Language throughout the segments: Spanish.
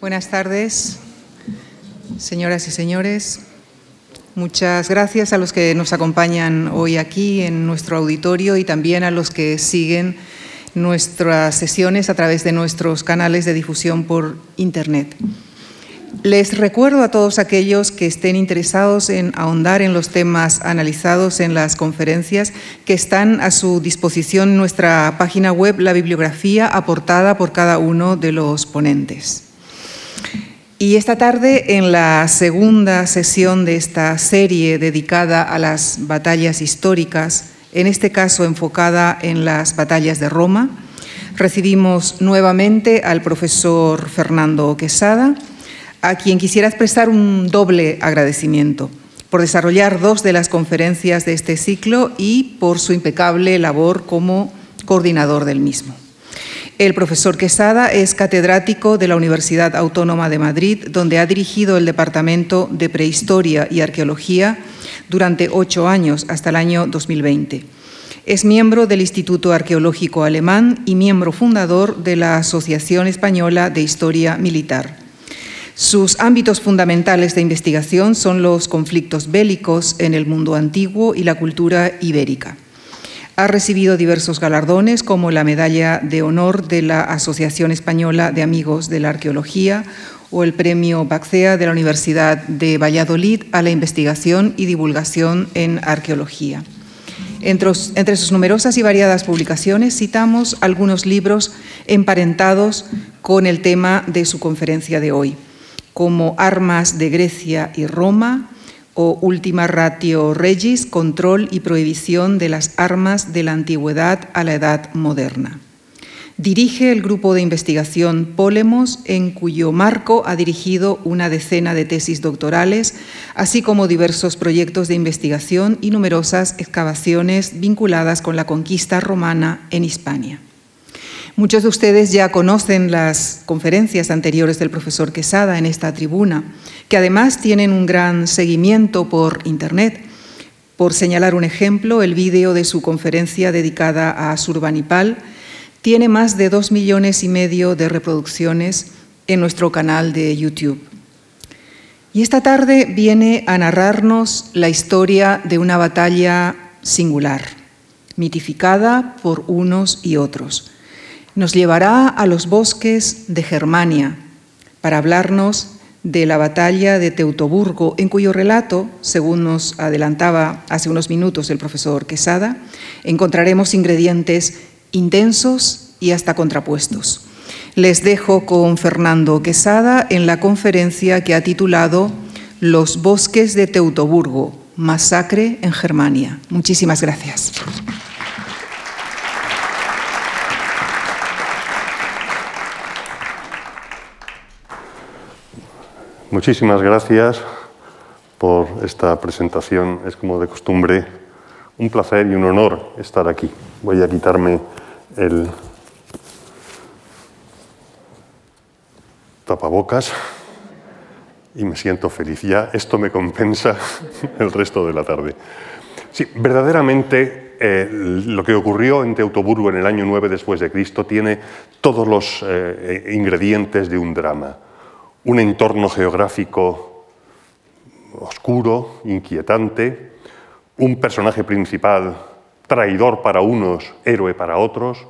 Buenas tardes, señoras y señores. Muchas gracias a los que nos acompañan hoy aquí en nuestro auditorio y también a los que siguen nuestras sesiones a través de nuestros canales de difusión por Internet. Les recuerdo a todos aquellos que estén interesados en ahondar en los temas analizados en las conferencias que están a su disposición en nuestra página web la bibliografía aportada por cada uno de los ponentes. Y esta tarde, en la segunda sesión de esta serie dedicada a las batallas históricas, en este caso enfocada en las batallas de Roma, recibimos nuevamente al profesor Fernando Quesada, a quien quisiera expresar un doble agradecimiento por desarrollar dos de las conferencias de este ciclo y por su impecable labor como coordinador del mismo. El profesor Quesada es catedrático de la Universidad Autónoma de Madrid, donde ha dirigido el Departamento de Prehistoria y Arqueología durante ocho años, hasta el año 2020. Es miembro del Instituto Arqueológico Alemán y miembro fundador de la Asociación Española de Historia Militar. Sus ámbitos fundamentales de investigación son los conflictos bélicos en el mundo antiguo y la cultura ibérica. Ha recibido diversos galardones como la Medalla de Honor de la Asociación Española de Amigos de la Arqueología o el Premio Baxea de la Universidad de Valladolid a la investigación y divulgación en arqueología. Entre, entre, sus numerosas y variadas publicaciones citamos algunos libros emparentados con el tema de su conferencia de hoy, como Armas de Grecia y Roma, o Última Ratio Regis, control y prohibición de las armas de la antigüedad a la edad moderna. Dirige el grupo de investigación Polemos, en cuyo marco ha dirigido una decena de tesis doctorales, así como diversos proyectos de investigación y numerosas excavaciones vinculadas con la conquista romana en Hispania. Muchos de ustedes ya conocen las conferencias anteriores del profesor Quesada en esta tribuna, que además tienen un gran seguimiento por Internet. Por señalar un ejemplo, el vídeo de su conferencia dedicada a Surbanipal tiene más de dos millones y medio de reproducciones en nuestro canal de YouTube. Y esta tarde viene a narrarnos la historia de una batalla singular, mitificada por unos y otros nos llevará a los bosques de Germania para hablarnos de la batalla de Teutoburgo, en cuyo relato, según nos adelantaba hace unos minutos el profesor Quesada, encontraremos ingredientes intensos y hasta contrapuestos. Les dejo con Fernando Quesada en la conferencia que ha titulado Los bosques de Teutoburgo, masacre en Germania. Muchísimas gracias. Muchísimas gracias por esta presentación. Es como de costumbre un placer y un honor estar aquí. Voy a quitarme el tapabocas y me siento feliz. Ya esto me compensa el resto de la tarde. Sí, verdaderamente eh, lo que ocurrió en Teutoburgo en el año 9 después de Cristo tiene todos los eh, ingredientes de un drama un entorno geográfico oscuro, inquietante, un personaje principal traidor para unos, héroe para otros,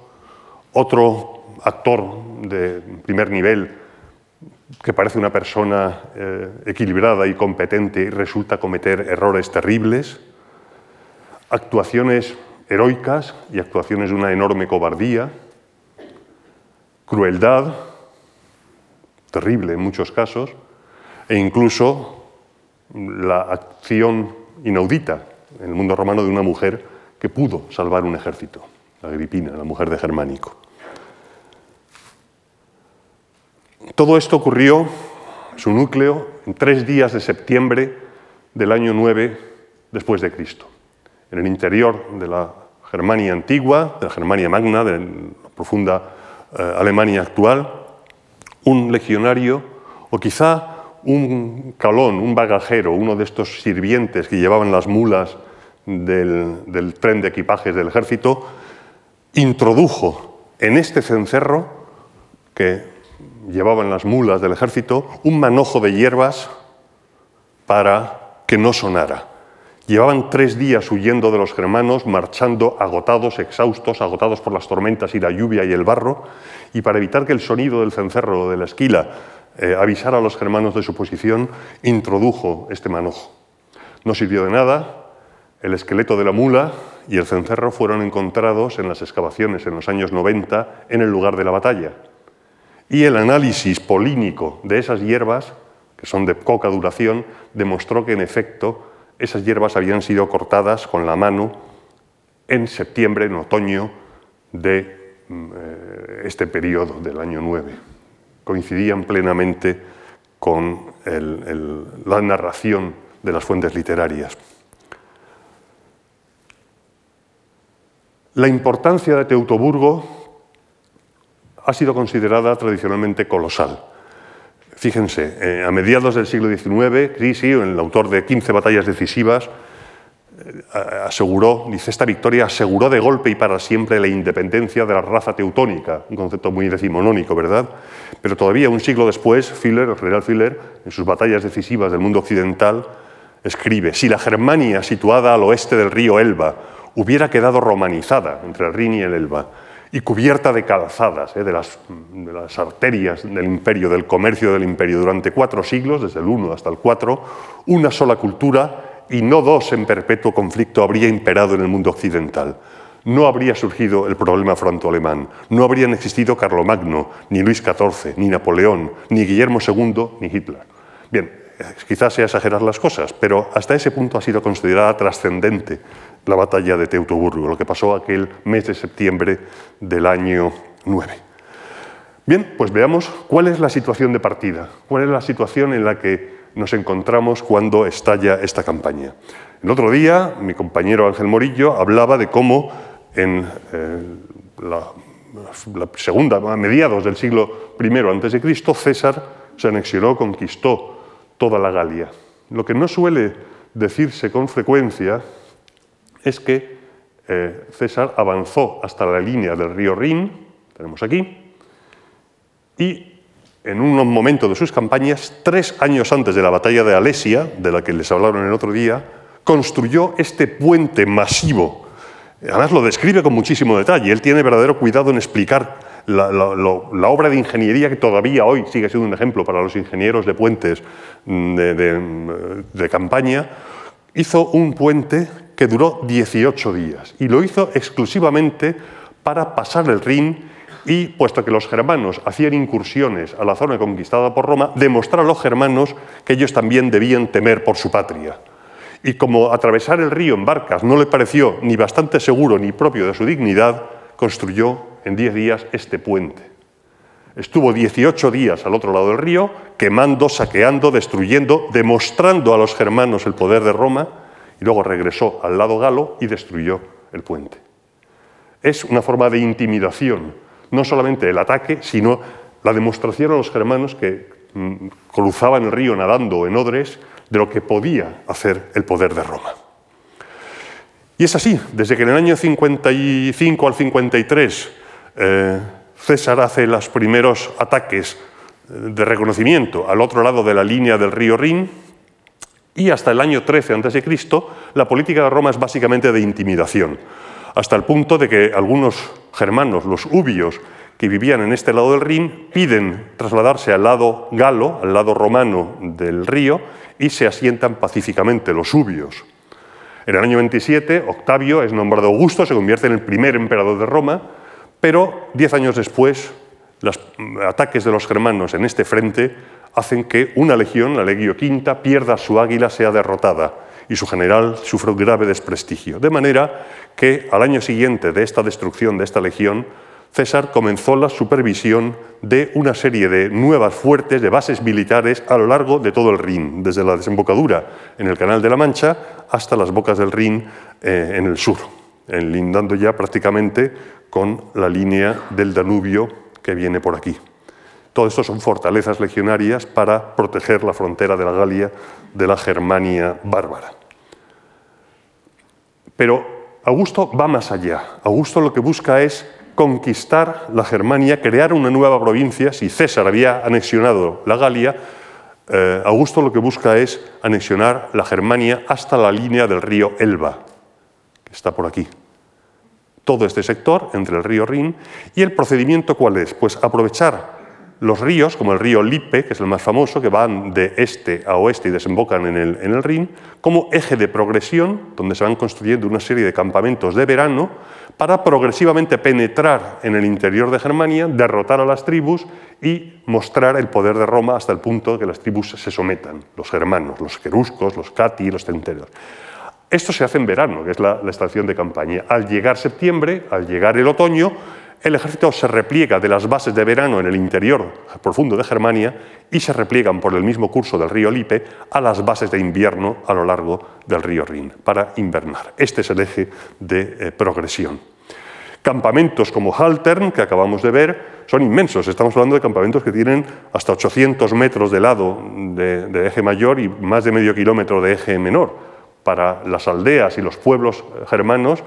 otro actor de primer nivel que parece una persona eh, equilibrada y competente y resulta cometer errores terribles, actuaciones heroicas y actuaciones de una enorme cobardía, crueldad, terrible en muchos casos, e incluso la acción inaudita en el mundo romano de una mujer que pudo salvar un ejército, Agripina, la mujer de Germánico. Todo esto ocurrió, su núcleo, en tres días de septiembre del año 9 después de Cristo, en el interior de la Germania antigua, de la Germania magna, de la profunda eh, Alemania actual, un legionario o quizá un calón, un bagajero, uno de estos sirvientes que llevaban las mulas del, tren de equipajes del ejército, introdujo en este cencerro, que llevaban las mulas del ejército un manojo de hierbas para que no sonara. Llevaban tres días huyendo de los germanos, marchando agotados, exhaustos, agotados por las tormentas y la lluvia y el barro, y para evitar que el sonido del cencerro o de la esquila eh, avisara a los germanos de su posición, introdujo este manojo. No sirvió de nada, el esqueleto de la mula y el cencerro fueron encontrados en las excavaciones en los años 90 en el lugar de la batalla. Y el análisis polínico de esas hierbas, que son de poca duración, demostró que en efecto esas hierbas habían sido cortadas con la mano en septiembre, en otoño de mm, eh, este periodo del año 9. Coincidían plenamente con la narración de las fuentes literarias. La importancia de Teutoburgo ha sido considerada tradicionalmente colosal. Fíjense, eh, a mediados del siglo XIX, Crisi, el autor de 15 batallas decisivas, eh, aseguró, dice, esta victoria aseguró de golpe y para siempre la independencia de la raza teutónica, un concepto muy decimonónico, ¿verdad? Pero todavía un siglo después, Filler, el general Filler, en sus batallas decisivas del mundo occidental, escribe, si la Germania situada al oeste del río Elba hubiera quedado romanizada entre el Rin y el Elba y cubierta de calzadas, eh, de, las, arterias del imperio, del comercio del imperio, durante cuatro siglos, desde el 1 hasta el 4, una sola cultura y no dos en perpetuo conflicto habría imperado en el mundo occidental. No habría surgido el problema franco-alemán, no habrían existido Carlomagno, ni Luis XIV, ni Napoleón, ni Guillermo II, ni Hitler. Bien, quizás sea exagerar las cosas, pero hasta ese punto ha sido considerada trascendente la batalla de Teutoburgo, lo que pasó aquel mes de septiembre del año 9. Bien, pues veamos cuál es la situación de partida, cuál es la situación en la que nos encontramos cuando estalla esta campaña. El otro día, mi compañero Ángel Morillo hablaba de cómo en eh, la, la, segunda, a mediados del siglo I a.C., César se anexionó, conquistó toda la Galia. Lo que no suele decirse con frecuencia es que eh, César avanzó hasta la línea del río Rin, tenemos aquí, y en un momento de sus campañas, tres años antes de la batalla de Alesia, de la que les hablaron el otro día, construyó este puente masivo. Además lo describe con muchísimo detalle. Él tiene verdadero cuidado en explicar la, obra de ingeniería que todavía hoy sigue siendo un ejemplo para los ingenieros de puentes mm, de, de, de campaña. Hizo un puente que duró 18 días y lo hizo exclusivamente para pasar el Rin y, puesto que los germanos hacían incursiones a la zona conquistada por Roma, demostrar a los germanos que ellos también debían temer por su patria. Y como atravesar el río en barcas no le pareció ni bastante seguro ni propio de su dignidad, construyó en 10 días este puente. Estuvo 18 días al otro lado del río, quemando, saqueando, destruyendo, demostrando a los germanos el poder de Roma y luego regresó al lado galo y destruyó el puente. Es una forma de intimidación, no solamente el ataque, sino la demostración a los germanos que mm, cruzaban el río nadando en odres de lo que podía hacer el poder de Roma. Y es así, desde que en el año 55 al 53 eh, César hace los primeros ataques eh, de reconocimiento al otro lado de la línea del río Rin, y hasta el año 13 a.C., la política de Roma es básicamente de intimidación, hasta el punto de que algunos germanos, los ubios, que vivían en este lado del Rin, piden trasladarse al lado galo, al lado romano del río, y se asientan pacíficamente los ubios. En el año 27, Octavio es nombrado Augusto, se convierte en el primer emperador de Roma, pero diez años después, los ataques de los germanos en este frente hacen que una legión, la Legio Quinta, pierda su águila, sea derrotada y su general sufre un grave desprestigio. De manera que al año siguiente de esta destrucción de esta legión, César comenzó la supervisión de una serie de nuevas fuertes, de bases militares a lo largo de todo el Rin, desde la desembocadura en el Canal de la Mancha hasta las bocas del Rin eh, en el sur, enlindando ya prácticamente con la línea del Danubio que viene por aquí. Todo esto son fortalezas legionarias para proteger la frontera de la Galia de la Germania bárbara. Pero Augusto va más allá. Augusto lo que busca es conquistar la Germania, crear una nueva provincia. Si César había anexionado la Galia, eh, Augusto lo que busca es anexionar la Germania hasta la línea del río Elba, que está por aquí. Todo este sector entre el río Rin. ¿Y el procedimiento cuál es? Pues aprovechar los ríos, como el río Lippe, que es el más famoso, que van de este a oeste y desembocan en el, en el Rin, como eje de progresión, donde se van construyendo una serie de campamentos de verano para progresivamente penetrar en el interior de Germania, derrotar a las tribus y mostrar el poder de Roma hasta el punto de que las tribus se sometan, los germanos, los queruscos, los cati, los centeros. Esto se hace en verano, que es la, estación de campaña. Al llegar septiembre, al llegar el otoño, el ejército se repliega de las bases de verano en el interior profundo de Germania y se repliegan por el mismo curso del río Lippe a las bases de invierno a lo largo del río Rin para invernar. Este es el eje de eh, progresión. Campamentos como Haltern, que acabamos de ver, son inmensos. Estamos hablando de campamentos que tienen hasta 800 metros de lado de eje mayor y más de medio kilómetro de eje menor. Para las aldeas y los pueblos germanos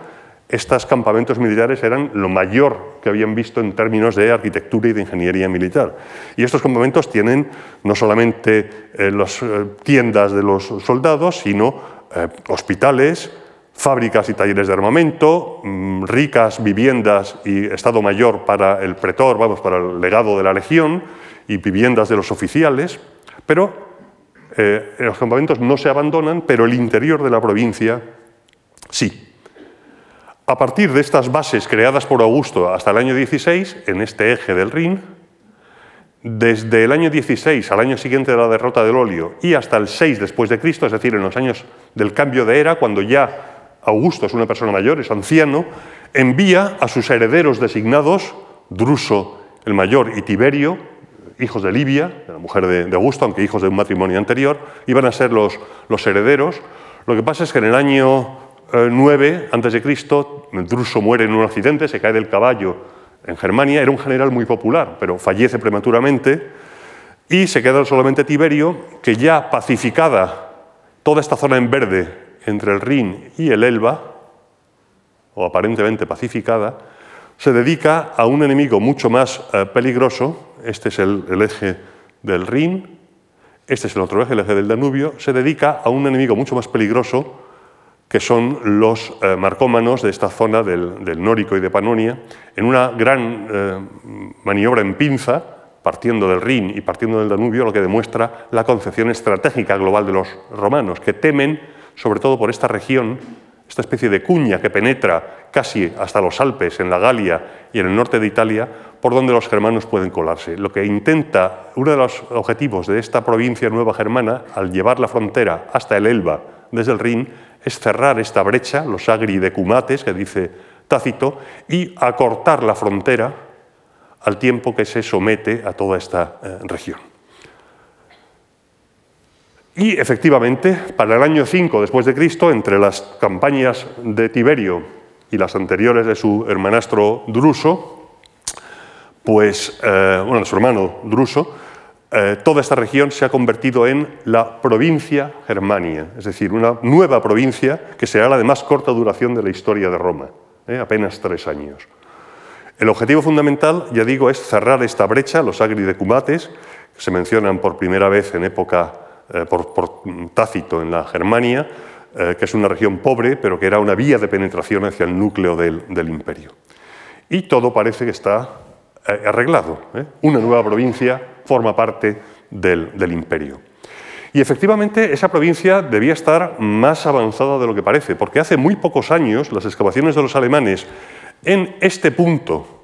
estos campamentos militares eran lo mayor que habían visto en términos de arquitectura y de ingeniería militar. Y estos campamentos tienen no solamente eh, las eh, tiendas de los soldados, sino eh, hospitales, fábricas y talleres de armamento, mm, ricas viviendas y estado mayor para el pretor, vamos, para el legado de la legión y viviendas de los oficiales, pero los campamentos no se abandonan, pero el interior de la provincia sí. A partir de estas bases creadas por Augusto hasta el año 16, en este eje del Rin, desde el año 16 al año siguiente de la derrota del óleo y hasta el 6 después de Cristo, es decir, en los años del cambio de era, cuando ya Augusto es una persona mayor, es anciano, envía a sus herederos designados, Druso el mayor y Tiberio, hijos de Livia, la mujer de, Augusto, aunque hijos de un matrimonio anterior, iban a ser los, herederos. Lo que pasa es que en el año 9 a.C., Druso muere en un accidente, se cae del caballo en Germania, era un general muy popular, pero fallece prematuramente y se queda solamente Tiberio, que ya pacificada toda esta zona en verde entre el Rin y el Elba, o aparentemente pacificada, se dedica a un enemigo mucho más eh, peligroso, este es el, eje del Rin, este es el otro eje, el eje del Danubio, se dedica a un enemigo mucho más peligroso, que son los eh, marcómanos de esta zona del, Nórico y de Panonia, en una gran eh, maniobra en pinza, partiendo del Rin y partiendo del Danubio, lo que demuestra la concepción estratégica global de los romanos, que temen, sobre todo por esta región, esta especie de cuña que penetra casi hasta los Alpes, en la Galia y en el norte de Italia, por donde los germanos pueden colarse. Lo que intenta, uno de los objetivos de esta provincia nueva germana, al llevar la frontera hasta el Elba desde el Rin, es cerrar esta brecha, los agri decumates, que dice Tácito, y acortar la frontera al tiempo que se somete a toda esta eh, región. Y efectivamente, para el año 5 después de Cristo, entre las campañas de Tiberio y las anteriores de su hermanastro Druso, pues, eh, bueno, de su hermano Druso, eh, toda esta región se ha convertido en la provincia Germania, es decir, una nueva provincia que será la de más corta duración de la historia de Roma, eh, apenas tres años. El objetivo fundamental, ya digo, es cerrar esta brecha, los agridecumates, que se mencionan por primera vez en época eh, por, Tácito en la Germania, que es una región pobre, pero que era una vía de penetración hacia el núcleo del, del imperio. Y todo parece que está arreglado. Una nueva provincia forma parte del, imperio. Y efectivamente esa provincia debía estar más avanzada de lo que parece, porque hace muy pocos años las excavaciones de los alemanes en este punto,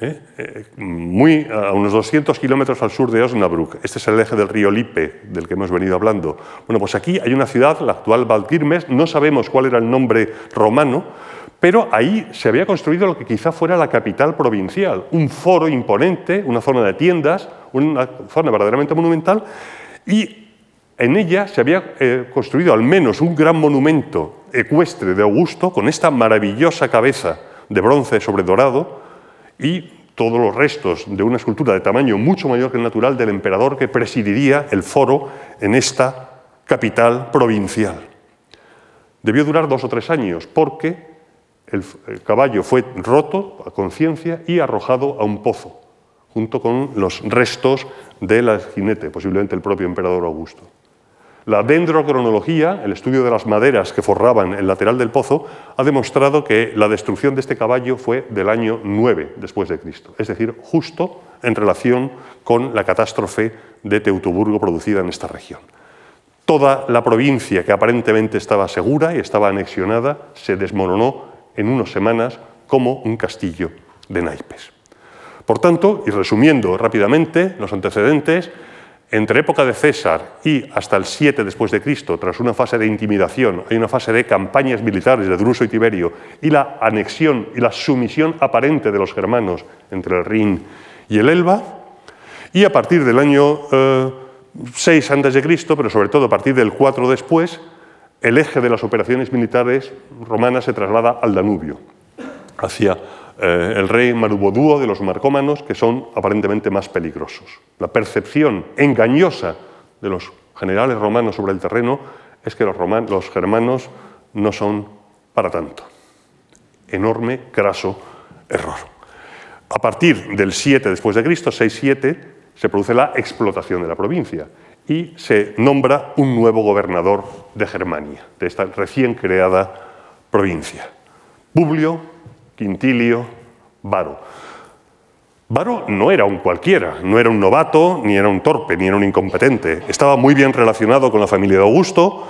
¿eh? Eh, muy a unos 200 kilómetros al sur de Osnabrück, este es el eje del río Lippe del que hemos venido hablando. Bueno, pues aquí hay una ciudad, la actual Valquirmes, no sabemos cuál era el nombre romano, pero ahí se había construido lo que quizá fuera la capital provincial, un foro imponente, una zona de tiendas, una zona verdaderamente monumental, y en ella se había eh, construido al menos un gran monumento ecuestre de Augusto con esta maravillosa cabeza de bronce sobre dorado y todos los restos de una escultura de tamaño mucho mayor que el natural del emperador que presidiría el foro en esta capital provincial. Debió durar dos o tres años porque el, caballo fue roto a conciencia y arrojado a un pozo, junto con los restos del jinete, posiblemente el propio emperador Augusto. La dendrocronología, el estudio de las maderas que forraban el lateral del pozo, ha demostrado que la destrucción de este caballo fue del año 9 después de Cristo, es decir, justo en relación con la catástrofe de Teutoburgo producida en esta región. Toda la provincia que aparentemente estaba segura y estaba anexionada se desmoronó en unas semanas como un castillo de naipes. Por tanto, y resumiendo rápidamente los antecedentes, entre época de César y hasta el 7 después de Cristo, tras una fase de intimidación, hay una fase de campañas militares de Druso y Tiberio y la anexión y la sumisión aparente de los germanos entre el Rin y el Elba, y a partir del año 6 eh, a.C., pero sobre todo a partir del 4 después, el eje de las operaciones militares romanas se traslada al Danubio, hacia eh, el rey Marubodúo de los marcómanos, que son aparentemente más peligrosos. La percepción engañosa de los generales romanos sobre el terreno es que los, los germanos no son para tanto. Enorme, graso error. A partir del 7 después de Cristo, 6-7, se produce la explotación de la provincia y se nombra un nuevo gobernador de Germania, de esta recién creada provincia. Publio Quintilio Varo. Varo no era un cualquiera, no era un novato, ni era un torpe, ni era un incompetente. Estaba muy bien relacionado con la familia de Augusto.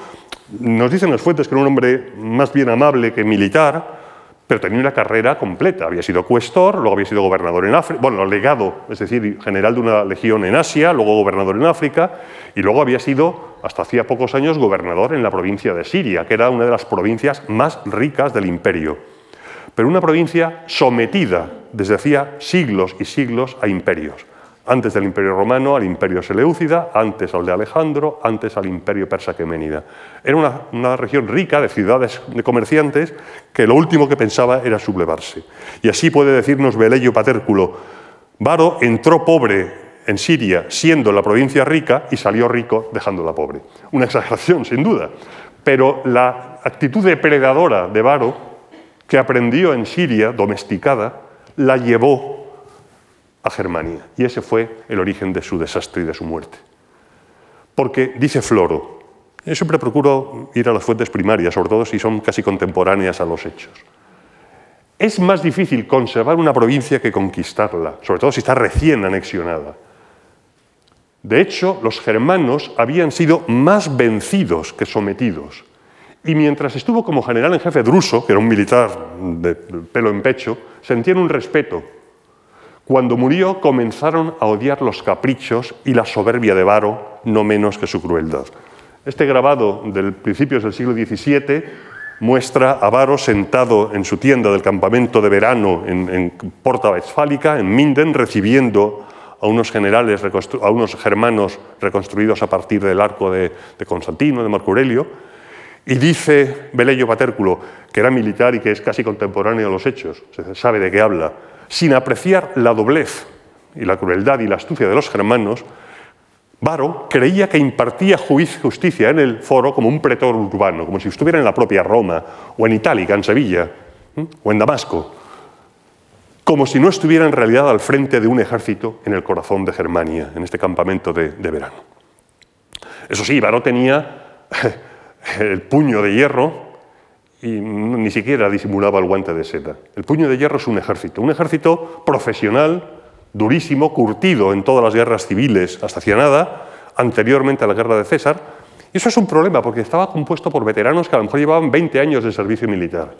Nos dicen las fuentes que era un hombre más bien amable que militar, pero tenía una carrera completa. Había sido cuestor, luego había sido gobernador en África, bueno, legado, es decir, general de una legión en Asia, luego gobernador en África, y luego había sido, hasta hacía pocos años, gobernador en la provincia de Siria, que era una de las provincias más ricas del imperio pero una provincia sometida desde hacía siglos y siglos a imperios. Antes del Imperio Romano al Imperio Seleucida, antes al de Alejandro, antes al Imperio Persa Queménida. Era una, una región rica de ciudades de comerciantes que lo último que pensaba era sublevarse. Y así puede decirnos Velello Patérculo, Varo entró pobre en Siria siendo la provincia rica y salió rico dejándola pobre. Una exageración, sin duda. Pero la actitud depredadora de Varo que aprendió en Siria, domesticada, la llevó a Germania. Y ese fue el origen de su desastre y de su muerte. Porque dice Floro, yo siempre procuro ir a las fuentes primarias, sobre todo si son casi contemporáneas a los hechos. Es más difícil conservar una provincia que conquistarla, sobre todo si está recién anexionada. De hecho, los germanos habían sido más vencidos que sometidos. Y mientras estuvo como general en jefe Druso, que era un militar de pelo en pecho, sentían un respeto. Cuando murió comenzaron a odiar los caprichos y la soberbia de Varo, no menos que su crueldad. Este grabado del principios del siglo XVII muestra a Varo sentado en su tienda del campamento de verano en, Porta Westfálica, en Minden, recibiendo a unos generales, a unos germanos reconstruidos a partir del arco de, de Constantino, de Marco Aurelio, y dice Belello Patérculo, que era militar y que es casi contemporáneo a los hechos, sabe de qué habla, sin apreciar la doblez y la crueldad y la astucia de los germanos, Varo creía que impartía justicia en el foro como un pretor urbano, como si estuviera en la propia Roma, o en Itálica, en Sevilla, o en Damasco, como si no estuviera en realidad al frente de un ejército en el corazón de Germania, en este campamento de, de verano. Eso sí, Varo tenía el puño de hierro y ni siquiera disimulaba el guante de seda. El puño de hierro es un ejército, un ejército profesional, durísimo, curtido en todas las guerras civiles hasta hacia nada, anteriormente a la guerra de César. Y eso es un problema porque estaba compuesto por veteranos que a lo mejor llevaban 20 años de servicio militar.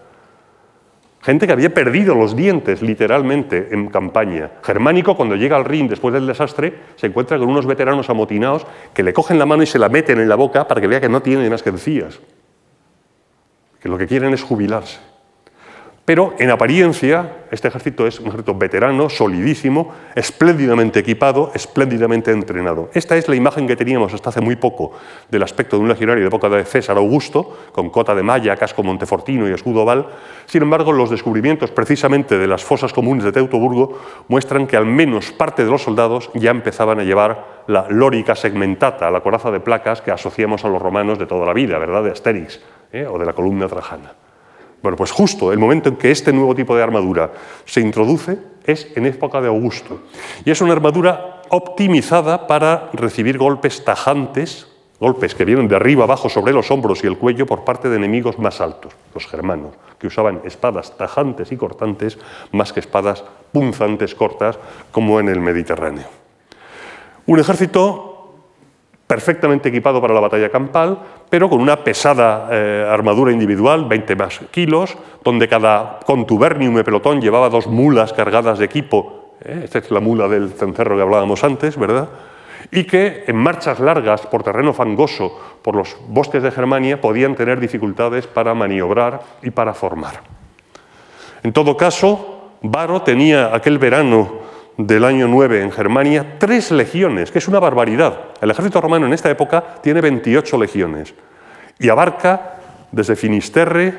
Gente que había perdido los dientes literalmente en campaña. Germánico, cuando llega al Rin después del desastre, se encuentra con unos veteranos amotinados que le cogen la mano y se la meten en la boca para que vea que no tiene más que encías. Que lo que quieren es jubilarse. Pero en apariencia, este ejército es un ejército veterano, solidísimo, espléndidamente equipado, espléndidamente entrenado. Esta es la imagen que teníamos hasta hace muy poco del aspecto de un legionario de época de César Augusto, con cota de malla, casco montefortino y escudo oval. Sin embargo, los descubrimientos precisamente de las fosas comunes de Teutoburgo muestran que al menos parte de los soldados ya empezaban a llevar la lórica segmentata, la coraza de placas que asociamos a los romanos de toda la vida, ¿verdad? De Asterix ¿eh? o de la columna trajana. Bueno, pues justo el momento en que este nuevo tipo de armadura se introduce es en época de Augusto. Y es una armadura optimizada para recibir golpes tajantes, golpes que vienen de arriba abajo sobre los hombros y el cuello por parte de enemigos más altos, los germanos, que usaban espadas tajantes y cortantes más que espadas punzantes cortas como en el Mediterráneo. Un ejército perfectamente equipado para la batalla campal, pero con una pesada eh, armadura individual, 20 más kilos, donde cada contubernium de pelotón llevaba dos mulas cargadas de equipo, eh, esta es la mula del cencerro que hablábamos antes, ¿verdad? Y que en marchas largas por terreno fangoso, por los bosques de Germania, podían tener dificultades para maniobrar y para formar. En todo caso, Varo tenía aquel verano del año 9 en Germania, tres legiones, que es una barbaridad. El ejército romano en esta época tiene 28 legiones y abarca desde Finisterre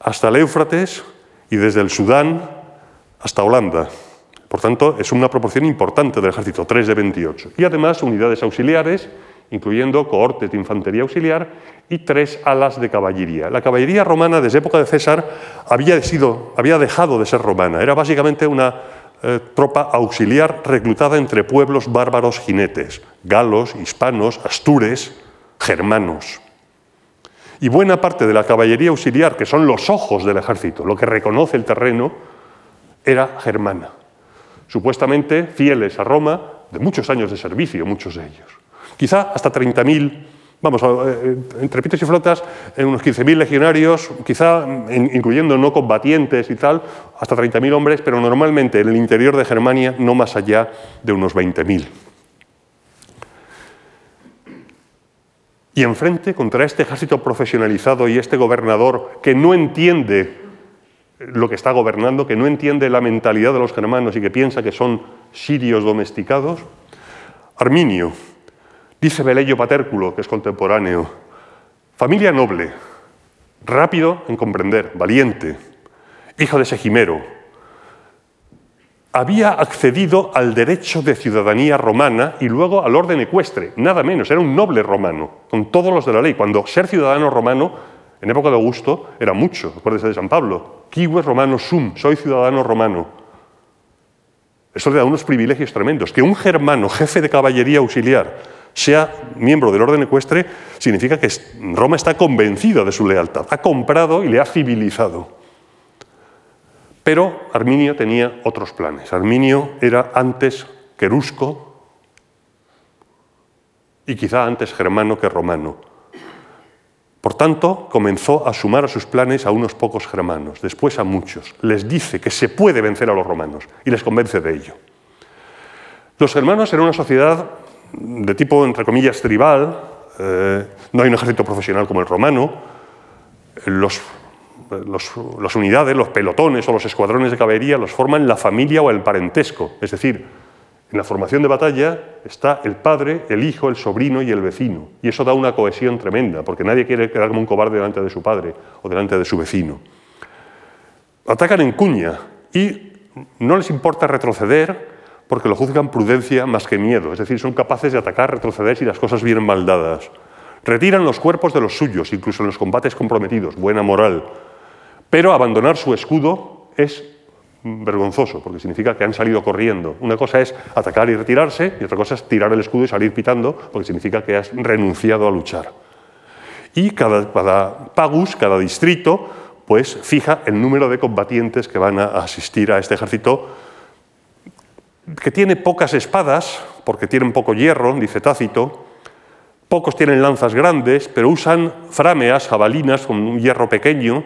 hasta el Éufrates y desde el Sudán hasta Holanda. Por tanto, es una proporción importante del ejército, 3 de 28. Y además unidades auxiliares, incluyendo cohortes de infantería auxiliar y tres alas de caballería. La caballería romana desde época de César había, sido, había dejado de ser romana, era básicamente una eh, tropa auxiliar reclutada entre pueblos bárbaros jinetes, galos, hispanos, astures, germanos. Y buena parte de la caballería auxiliar, que son los ojos del ejército, lo que reconoce el terreno, era germana. Supuestamente fieles a Roma, de muchos años de servicio, muchos de ellos. Quizá hasta 30.000 vamos, eh, entre pitos y flotas, en unos 15.000 legionarios, quizá incluyendo no combatientes y tal, hasta 30.000 hombres, pero normalmente en el interior de Germania no más allá de unos 20.000. Y enfrente, contra este ejército profesionalizado y este gobernador que no entiende lo que está gobernando, que no entiende la mentalidad de los germanos y que piensa que son sirios domesticados, Arminio, Dice Belello Patérculo, que es contemporáneo, familia noble, rápido en comprender, valiente, hijo de Segimero, había accedido al derecho de ciudadanía romana y luego al orden ecuestre, nada menos, era un noble romano, con todos los de la ley, cuando ser ciudadano romano, en época de Augusto, era mucho, acuérdese de San Pablo, quives romano sum, soy ciudadano romano. Eso le da unos privilegios tremendos, que un germano, jefe de caballería auxiliar, sea miembro del orden ecuestre, significa que Roma está convencida de su lealtad, ha comprado y le ha civilizado. Pero Arminio tenía otros planes. Arminio era antes querusco y quizá antes germano que romano. Por tanto, comenzó a sumar a sus planes a unos pocos germanos, después a muchos. Les dice que se puede vencer a los romanos y les convence de ello. Los germanos eran una sociedad de tipo, entre comillas, tribal, eh, no hay un ejército profesional como el romano, los, las unidades, los pelotones o los escuadrones de caballería los forman la familia o el parentesco, es decir, en la formación de batalla está el padre, el hijo, el sobrino y el vecino. Y eso da una cohesión tremenda, porque nadie quiere quedar como un cobarde delante de su padre o delante de su vecino. Atacan en cuña y no les importa retroceder porque lo juzgan prudencia más que miedo, es decir, son capaces de atacar, retroceder si las cosas vienen mal dadas. Retiran los cuerpos de los suyos, incluso en los combates comprometidos, buena moral. Pero abandonar su escudo es vergonzoso, porque significa que han salido corriendo. Una cosa es atacar y retirarse, y otra cosa es tirar el escudo y salir pitando, porque significa que has renunciado a luchar. Y cada, cada pagus, cada distrito, pues fija el número de combatientes que van a asistir a este ejército que tiene pocas espadas, porque tienen poco hierro, dice Tácito, pocos tienen lanzas grandes, pero usan frameas, jabalinas con un hierro pequeño,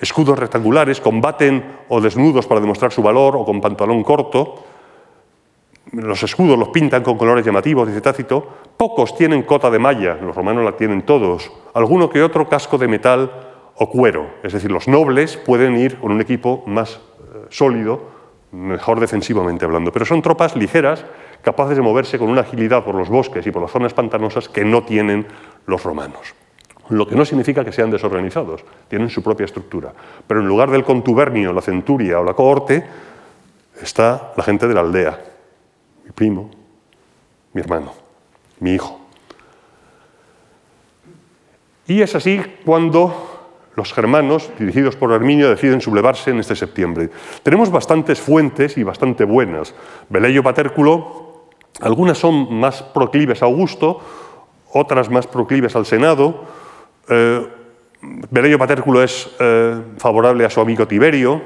escudos rectangulares, combaten o desnudos para demostrar su valor o con pantalón corto. Los escudos los pintan con colores llamativos, dice Tácito. Pocos tienen cota de malla, los romanos la tienen todos. Alguno que otro casco de metal o cuero. Es decir, los nobles pueden ir con un equipo más eh, sólido mejor defensivamente hablando, pero son tropas ligeras, capaces de moverse con una agilidad por los bosques y por las zonas pantanosas que no tienen los romanos. Lo que no significa que sean desorganizados, tienen su propia estructura. Pero en lugar del contubernio, la centuria o la cohorte, está la gente de la aldea, mi primo, mi hermano, mi hijo. Y es así cuando los germanos, dirigidos por Arminio, deciden sublevarse en este septiembre. Tenemos bastantes fuentes y bastante buenas. Velello Patérculo, algunas son más proclives a Augusto, otras más proclives al Senado. Eh, Patérculo es eh, favorable a su amigo Tiberio,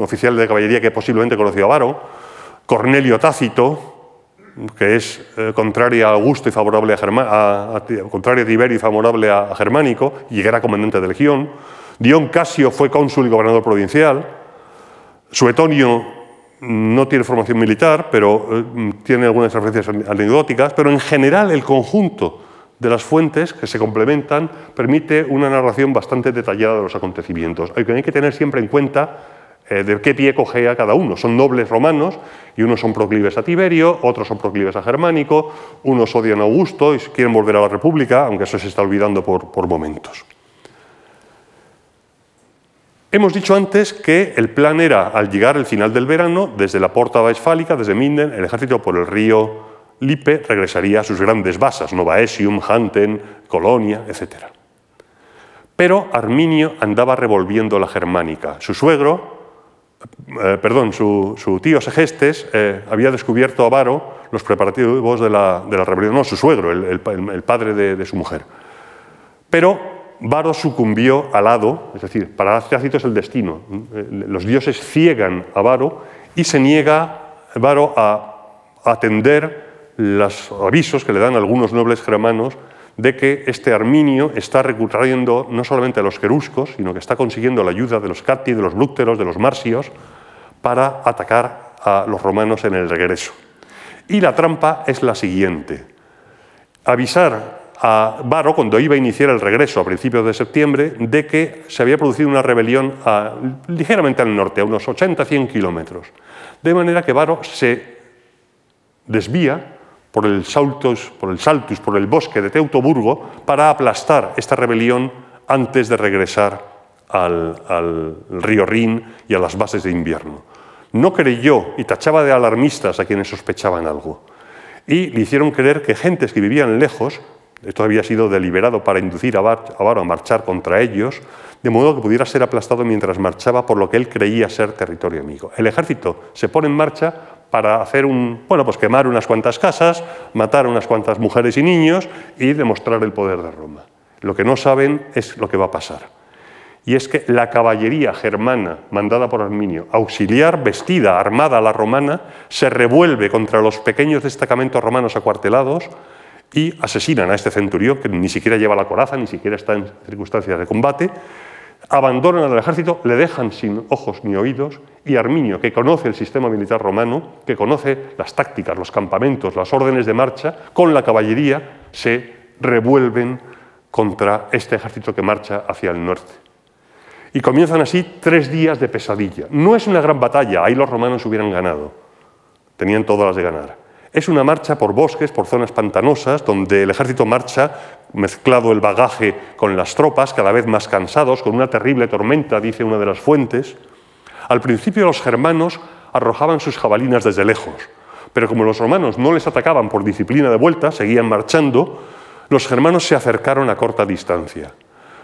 oficial de caballería que posiblemente conoció a Varo. Cornelio Tácito, que es eh, contrario a Augusto y favorable a, contrario a Tiberio y favorable a, Germánico, y era comandante de legión. Dion Casio fue cónsul y gobernador provincial. Suetonio no tiene formación militar, pero eh, tiene algunas referencias anecdóticas, pero en general el conjunto de las fuentes que se complementan permite una narración bastante detallada de los acontecimientos. Hay que tener siempre en cuenta eh, de qué pie cogea cada uno. Son nobles romanos y unos son proclives a Tiberio, otros son proclives a Germánico, unos odian a Augusto y quieren volver a la República, aunque eso se está olvidando por, por momentos. Hemos dicho antes que el plan era, al llegar el final del verano, desde la Porta Westfálica, desde Minden, el ejército por el río Lippe regresaría a sus grandes basas, Novaesium, Hanten, Colonia, etc. Pero Arminio andaba revolviendo la germánica. Su suegro, eh, perdón, su, tío Segestes eh, había descubierto a Varo los preparativos de la, rebelión, no, su suegro, el, padre de, su mujer. Pero Varo sucumbió al hado, es decir, para Tácito es el destino. Los dioses ciegan a Varo y se niega Varo a atender los avisos que le dan algunos nobles germanos de que este Arminio está recurriendo no solamente a los queruscos, sino que está consiguiendo la ayuda de los Cati, de los Blúcteros, de los Marsios, para atacar a los romanos en el regreso. Y la trampa es la siguiente. Avisar a Varo, cuando iba a iniciar el regreso a principios de septiembre, de que se había producido una rebelión ligeramente al norte, a unos 80-100 kilómetros. De manera que Varo se desvía por el, Saltus, por el Saltus, por el bosque de Teutoburgo, para aplastar esta rebelión antes de regresar al, río Rin y a las bases de invierno. No creyó y tachaba de alarmistas a quienes sospechaban algo. Y le hicieron creer que gentes que vivían lejos, esto había sido deliberado para inducir a Varo a marchar contra ellos, de modo que pudiera ser aplastado mientras marchaba por lo que él creía ser territorio amigo. El ejército se pone en marcha para hacer un, bueno, pues quemar unas cuantas casas, matar unas cuantas mujeres y niños y demostrar el poder de Roma. Lo que no saben es lo que va a pasar. Y es que la caballería germana mandada por Arminio, auxiliar, vestida, armada a la romana, se revuelve contra los pequeños destacamentos romanos acuartelados y asesinan a este centurión que ni siquiera lleva la coraza, ni siquiera está en circunstancias de combate, abandonan al ejército, le dejan sin ojos ni oídos, y Arminio, que conoce el sistema militar romano, que conoce las tácticas, los campamentos, las órdenes de marcha, con la caballería se revuelven contra este ejército que marcha hacia el norte. Y comienzan así tres días de pesadilla. No es una gran batalla, ahí los romanos hubieran ganado, tenían todas las de ganar. Es una marcha por bosques, por zonas pantanosas, donde el ejército marcha mezclado el bagaje con las tropas, cada vez más cansados, con una terrible tormenta, dice una de las fuentes. Al principio los germanos arrojaban sus jabalinas desde lejos, pero como los romanos no les atacaban por disciplina de vuelta, seguían marchando, los germanos se acercaron a corta distancia.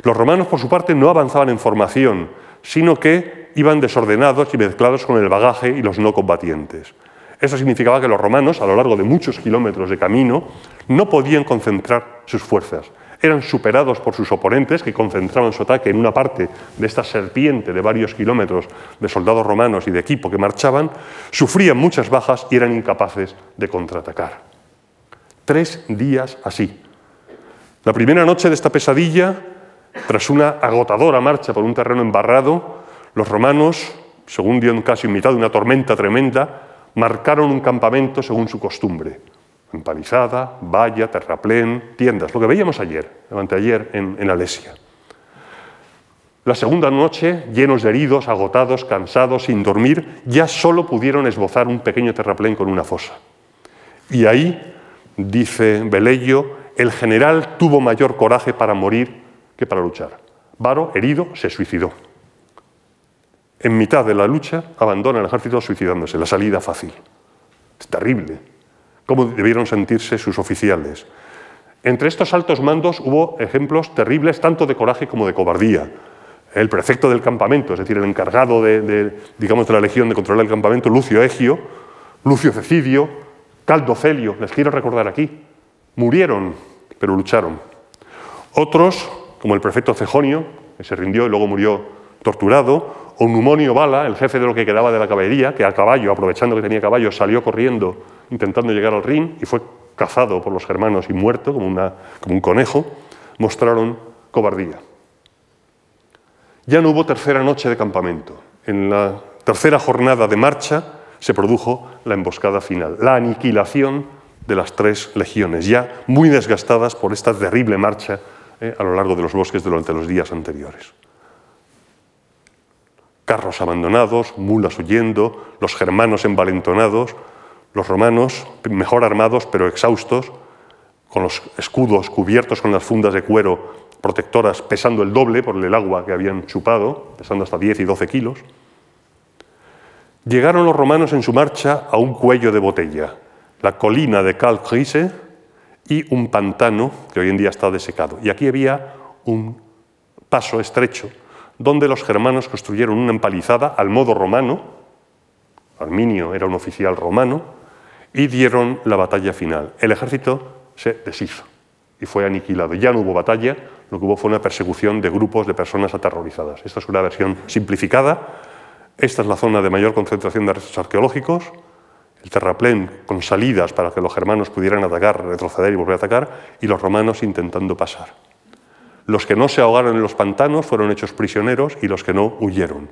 Los romanos, por su parte, no avanzaban en formación, sino que iban desordenados y mezclados con el bagaje y los no combatientes. Eso significaba que los romanos, a lo largo de muchos kilómetros de camino, no podían concentrar sus fuerzas. Eran superados por sus oponentes, que concentraban su ataque en una parte de esta serpiente de varios kilómetros de soldados romanos y de equipo que marchaban, sufrían muchas bajas y eran incapaces de contraatacar. Tres días así. La primera noche de esta pesadilla, tras una agotadora marcha por un terreno embarrado, los romanos, según dio casi en mitad de una tormenta tremenda, marcaron un campamento según su costumbre. Empalizada, valla, terraplén, tiendas, lo que veíamos ayer, ayer en, en Alesia. La segunda noche, llenos de heridos, agotados, cansados, sin dormir, ya solo pudieron esbozar un pequeño terraplén con una fosa. Y ahí, dice Belello, el general tuvo mayor coraje para morir que para luchar. Varo, herido, se suicidó en mitad de la lucha, abandona el ejército suicidándose, la salida fácil. Es terrible. ¿Cómo debieron sentirse sus oficiales? Entre estos altos mandos hubo ejemplos terribles tanto de coraje como de cobardía. el prefecto del campamento, es decir, el encargado de, digamos, de la legión de controlar el campamento, Lucio Egio, Lucio Cecidio, Caldo Celio, les quiero recordar aquí, murieron, pero lucharon. Otros, como el prefecto Cejonio, que se rindió y luego murió torturado, o Numonio Bala, el jefe de lo que quedaba de la caballería, que a caballo, aprovechando que tenía caballo, salió corriendo intentando llegar al Rin y fue cazado por los germanos y muerto como, una, como un conejo, mostraron cobardía. Ya no hubo tercera noche de campamento. En la tercera jornada de marcha se produjo la emboscada final, la aniquilación de las tres legiones, ya muy desgastadas por esta terrible marcha eh, a lo largo de los bosques durante los días anteriores. Carros abandonados, mulas huyendo, los germanos envalentonados, los romanos mejor armados pero exhaustos, con los escudos cubiertos con las fundas de cuero protectoras pesando el doble por el agua que habían chupado, pesando hasta 10 y 12 kilos. Llegaron los romanos en su marcha a un cuello de botella, la colina de Calcrise y un pantano que hoy en día está desecado. Y aquí había un paso estrecho donde los germanos construyeron una empalizada al modo romano, Arminio era un oficial romano, y dieron la batalla final. El ejército se deshizo y fue aniquilado. Ya no hubo batalla, lo que hubo fue una persecución de grupos de personas aterrorizadas. Esta es una versión simplificada. Esta es la zona de mayor concentración de restos arqueológicos, el terraplén con salidas para que los germanos pudieran atacar, retroceder y volver a atacar, y los romanos intentando pasar. Los que no se ahogaron en los pantanos fueron hechos prisioneros y los que no huyeron.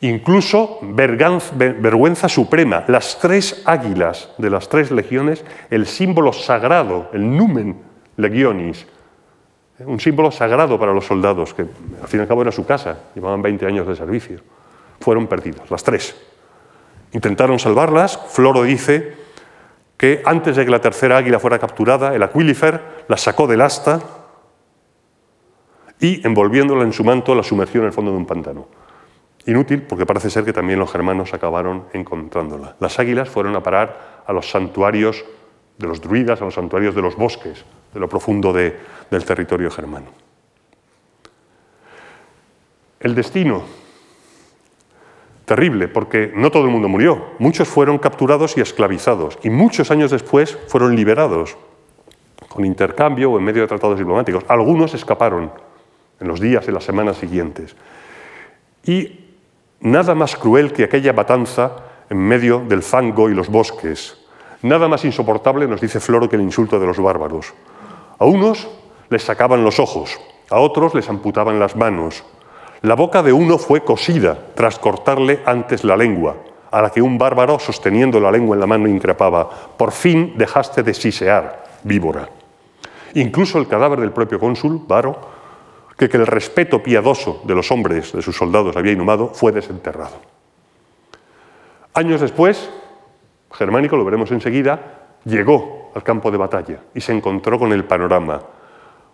Incluso vergüenza suprema, las tres águilas de las tres legiones, el símbolo sagrado, el numen legionis, un símbolo sagrado para los soldados, que al fin y al cabo era su casa, llevaban 20 años de servicio, fueron perdidos, las tres. Intentaron salvarlas, Floro dice que antes de que la tercera águila fuera capturada, el Aquilifer la sacó del asta y envolviéndola en su manto la sumergió en el fondo de un pantano. Inútil porque parece ser que también los germanos acabaron encontrándola. Las águilas fueron a parar a los santuarios de los druidas, a los santuarios de los bosques, de lo profundo del territorio germano. El destino, terrible, porque no todo el mundo murió. Muchos fueron capturados y esclavizados, y muchos años después fueron liberados, con intercambio o en medio de tratados diplomáticos. Algunos escaparon en los días y las semanas siguientes. Y nada más cruel que aquella matanza en medio del fango y los bosques, Nada más insoportable, nos dice Floro, que el insulto de los bárbaros. A unos les sacaban los ojos, a otros les amputaban las manos. La boca de uno fue cosida tras cortarle antes la lengua, a la que un bárbaro, sosteniendo la lengua en la mano, increpaba, por fin dejaste de sisear, víbora. Incluso el cadáver del propio cónsul, Varo, que, que el respeto piadoso de los hombres, de sus soldados, había inhumado, fue desenterrado. Años después, germánico, lo veremos enseguida, llegó al campo de batalla y se encontró con el panorama.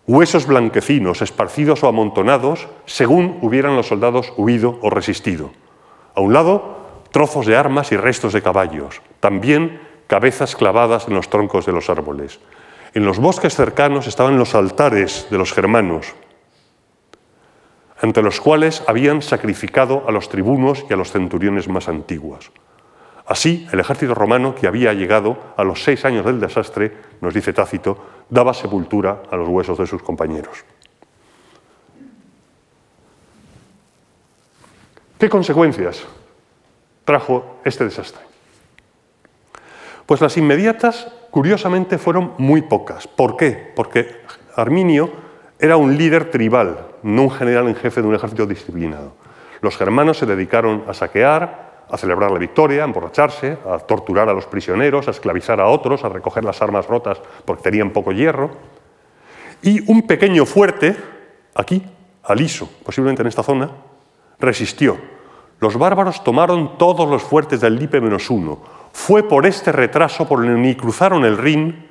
Huesos blanquecinos, esparcidos o amontonados, según hubieran los soldados huido o resistido. A un lado, trozos de armas y restos de caballos, también cabezas clavadas en los troncos de los árboles. En los bosques cercanos estaban los altares de los germanos, ante los cuales habían sacrificado a los tribunos y a los centuriones más antiguos. Así, el ejército romano, que había llegado a los seis años del desastre, nos dice Tácito, daba sepultura a los huesos de sus compañeros. ¿Qué consecuencias trajo este desastre? Pues las inmediatas, curiosamente, fueron muy pocas. ¿Por qué? Porque Arminio era un líder tribal, no un general en jefe de un ejército disciplinado. Los germanos se dedicaron a saquear, a celebrar la victoria, a emborracharse, a torturar a los prisioneros, a esclavizar a otros, a recoger las armas rotas porque tenían poco hierro. Y un pequeño fuerte, aquí, aliso, posiblemente en esta zona, resistió. Los bárbaros tomaron todos los fuertes del Lipe menos uno. Fue por este retraso por el que ni cruzaron el Rin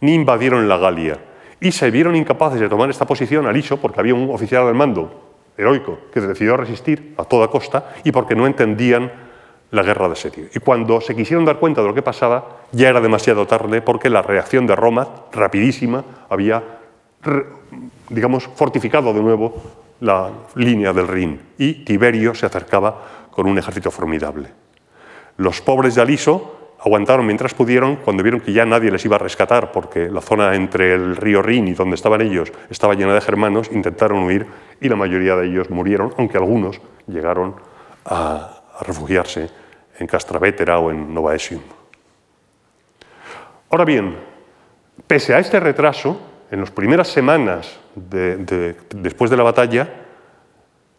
ni invadieron la Galia. Y se vieron incapaces de tomar esta posición aliso porque había un oficial del mando heroico que decidió resistir a toda costa y porque no entendían la guerra de asedio. Y cuando se quisieron dar cuenta de lo que pasaba, ya era demasiado tarde porque la reacción de Roma, rapidísima, había, digamos, fortificado de nuevo la línea del Rin y Tiberio se acercaba con un ejército formidable. Los pobres de Aliso aguantaron mientras pudieron cuando vieron que ya nadie les iba a rescatar porque la zona entre el río Rin y donde estaban ellos estaba llena de germanos, intentaron huir y la mayoría de ellos murieron, aunque algunos llegaron a, refugiarse en Castravétera o en Nova Esium. Ahora bien, pese a este retraso, en las primeras semanas después de la batalla,